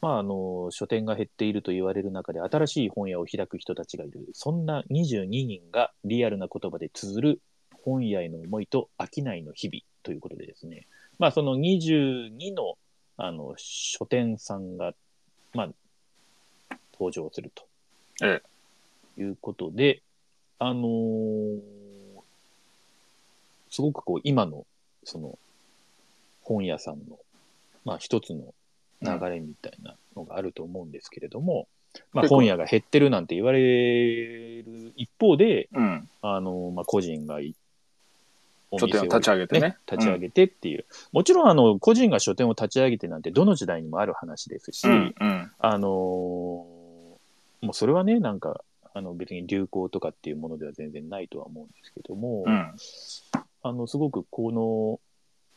まあ、あの、書店が減っていると言われる中で、新しい本屋を開く人たちがいる。そんな22人がリアルな言葉で綴る本屋への思いと商いの日々ということでですね。まあ、その22の、あの、書店さんが、まあ、登場すると。えいうことで、あのーすごくこう、今の、その、本屋さんの、まあ、一つの流れみたいなのがあると思うんですけれども、まあ、本屋が減ってるなんて言われる一方で、うん。あの、まあ、個人がいお書店をを立ち上げてね。立ち上げてっていう、もちろんあの個人が書店を立ち上げてなんてどの時代にもある話ですし、うん。うん。あのーもうそれはねなんかあの別に流行とかっていうものでは全然ないとは思うんですけども、うん。あのすごくこの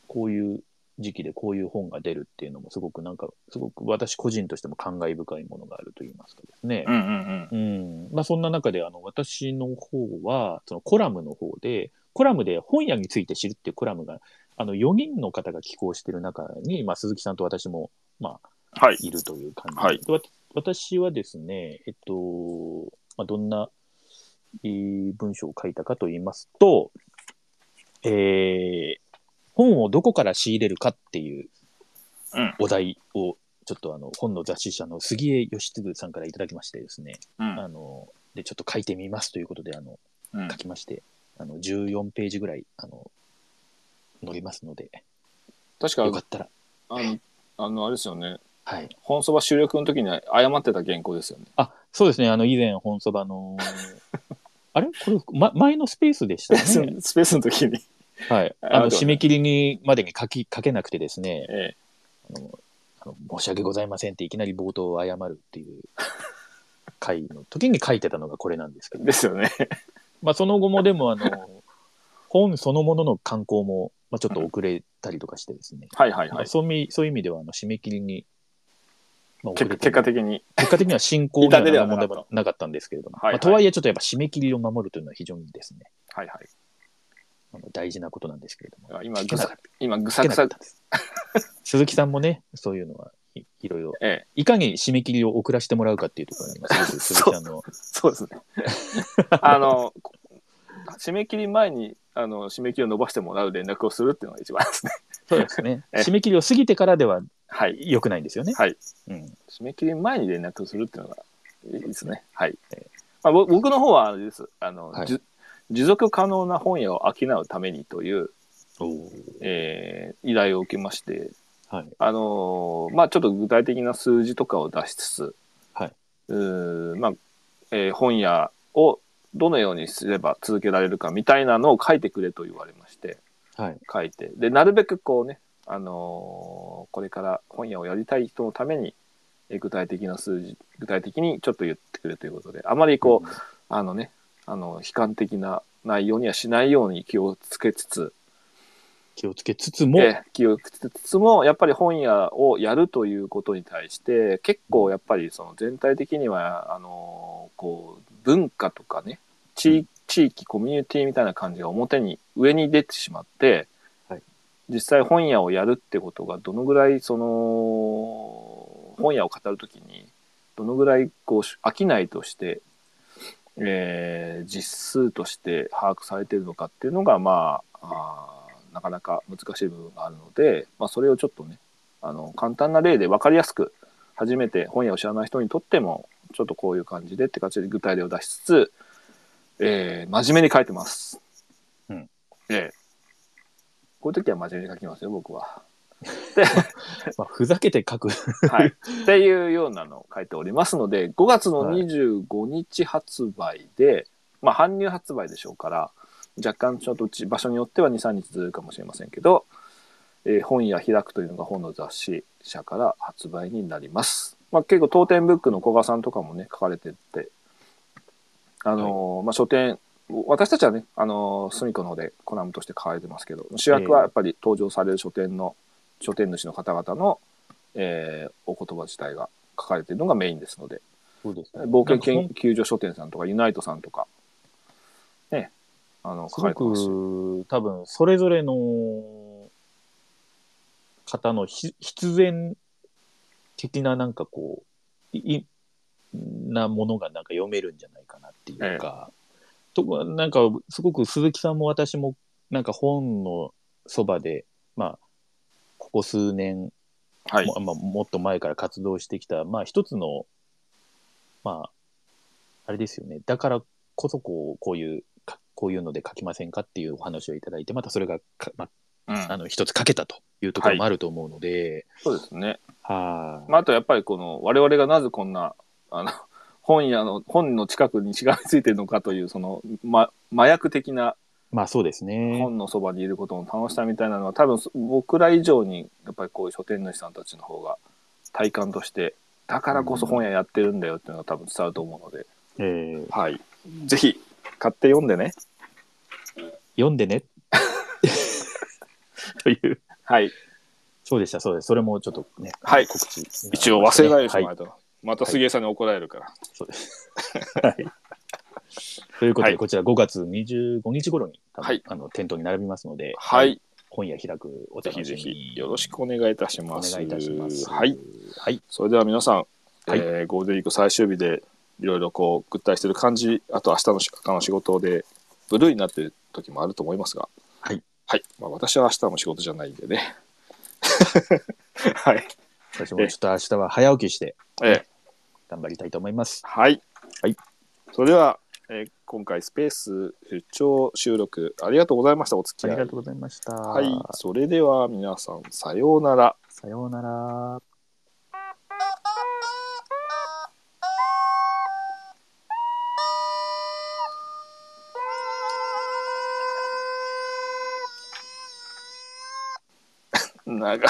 こういう時期でこういう本が出るっていうのもすごくなんかすごく私個人としても感慨深いものがあると言いますかですね、うん。うん。うんまあ、そんな中であの私の方はそのコラムの方でコラムで本屋について知るっていうコラムがあの4人の方が寄稿してる中に、まあ、鈴木さんと私も、まあ、はい。いるという感じで、はいでわ私はですね、えっとまあ、どんな、えー文章を書いたかと言いますと、えー本をどこから仕入れるかっていううんお題をちょっとあの本の雑誌社の杉江義嗣さんからいただきましてですね、うん。あのでちょっと書いてみますということであのうん書きまして、あの14ページぐらいあの載りますので、確かよかったら、あの、あの、あれですよね。はい。本そば収録の時に誤ってた原稿ですよね。あ、そうですね。あの、以前、本そばの、[LAUGHS] あれ？これ、ま、前のスペースでしたね。スペースの時に。はい。ああの、締め切りに、までに書き、書けなくてですね、えあの、あの申し訳ございませんっていきなり冒頭を謝るっていう回の時に書いてたのがこれなんですけえど、ですよね。まあ、その後もでも、あの、本そのものの刊行も、まあ、ちょっと遅れたりとかしてですね、はいはいはい。まあそういう意味そういう意味では、あの、締め切りに、まあ、遅結果的に。結果的には進行には問題もなかったんですけれども、はいはい。まあ、とはいえちょっとやっぱ締め切りを守るというのは非常にですね、はいはい。あの大事なことなんですけれども、今、ぐさ今、ぐた。さぐさ。鈴木さんもね、そういうのはいいろいろ、ええ、いかに締め切りを遅らせてもらうかっていうところに、すごく鈴木さんの、そうですね。[LAUGHS] あの、こ締め切り前に、あの、締め切りを伸ばしてもらう連絡をするっていうのが一番ですね。そうですね、[LAUGHS] ええ締め切りを過ぎてからでははい。良くないんですよね。はい。うん。締め切り前に連絡をするっていうのがいいですね。はい。まあ、ぼ僕の方はあれです。あの、持続可能な本屋を商うためにという、えー依頼を受けまして、はい。あのーまあちょっと具体的な数字とかを出しつつ、はいうーまあ、えー本屋をどのようにすれば続けられるかみたいなのを書いてくれと言われまして、はい。書いて、で、なるべくこうね、あのーこれから本屋をやりたい人のために、えー具体的な数字、具体的にちょっと言ってくれということで、あまりこう、あのね、あの、悲観的な内容にはしないように気をつけつつ、気をつけつつも、えー気をつけつつもやっぱり本屋をやるということに対して結構やっぱりその全体的にはあのーこう文化とかね地地域コミュニティみたいな感じが表に上に出てしまって、はい。実際本屋をやるってことがどのぐらいその本屋を語るときにどのぐらいこう商いとして、えー実数として把握されているのかっていうのがまああーなかなか難しい部分があるので、まあ、それをちょっとねあの簡単な例で分かりやすく初めて本屋を知らない人にとってもちょっとこういう感じでって形で具体例を出しつつ、えー真面目に書いてます。ええ。こういう時は真面目に書きますよ、僕は。[LAUGHS] まあ、ふざけて書く。はい。っていうようなのを書いておりますので、5月の25日発売で、まあ、搬入発売でしょうから、若干ちょっとち場所によっては2、3日ずれるかもしれませんけど、えー本屋開くというのが本の雑誌社から発売になります。まあ、結構当店ブックの古賀さんとかもね、書かれてて、あのーまあ、書店、私たちはね、あのー、隅っこの方でコラムとして書かれてますけど、主役はやっぱり登場される書店の、書店主の方々の、えーお言葉自体が書かれているのがメインですので、そうですね。冒険研究所書店さんとか、ユナイトさんとか、ね、あの、書かれてますし。く多分それぞれの方のひ必然的ななんかこういいなものがなんか読めるんじゃないかなっていうか、となんかすごく鈴木さんも私もなんか本のそばでまあここ数年はい。も,、まあ、もっと前から活動してきた、まあ、一つの、まあ、あれですよね。だからこそ、こう、こういう、かこういうので書きませんかっていうお話をいただいて、またそれがか、まうんあ、あの、一つ書けたというところもあると思うので、そうですね。はい、まあ、あとやっぱりこの、我々がなぜこんな、あの、本屋の、本の近くにしがみついてるのかという、その、ま、麻薬的なまあ、そうですね。本のそばにいることの楽しさみたいなのは、多分僕ら以上に、やっぱりこういう書店主さんたちの方が体感として、だからこそ本屋やってるんだよっていうのが多分伝わると思うので、えーはい。ぜひ、買って読んでね。読んでね。[LAUGHS] という、はい。そうでした、そうです。それもちょっとね、はい告知、一応忘れないようにしはい。また杉江さんに怒られるから。そうです。はい。[LAUGHS] ということで、はいこちら5月25日頃に、はいあの店頭に並びますので、はい。本屋開くおぜひぜひよろしくお願いいたしおます。願いいたします。はい。。はい。それでは皆さん、はいえーゴールデンウィーク最終日でいろいろこうぐったりしてる感じあと明日のし明日の仕事でブルーになってる時もあると思いますがはい、はいまあ、私は明日も仕事じゃないんでね [LAUGHS] はい、私もちょっと明日は早起きしてえー頑張りたいと思います。はい、はい、それでは、えー今回スペース出張収録ありがとうございました。お付き合い。ありがとうございました。はい。それでは皆さんさようなら。さようなら。[LAUGHS] 長い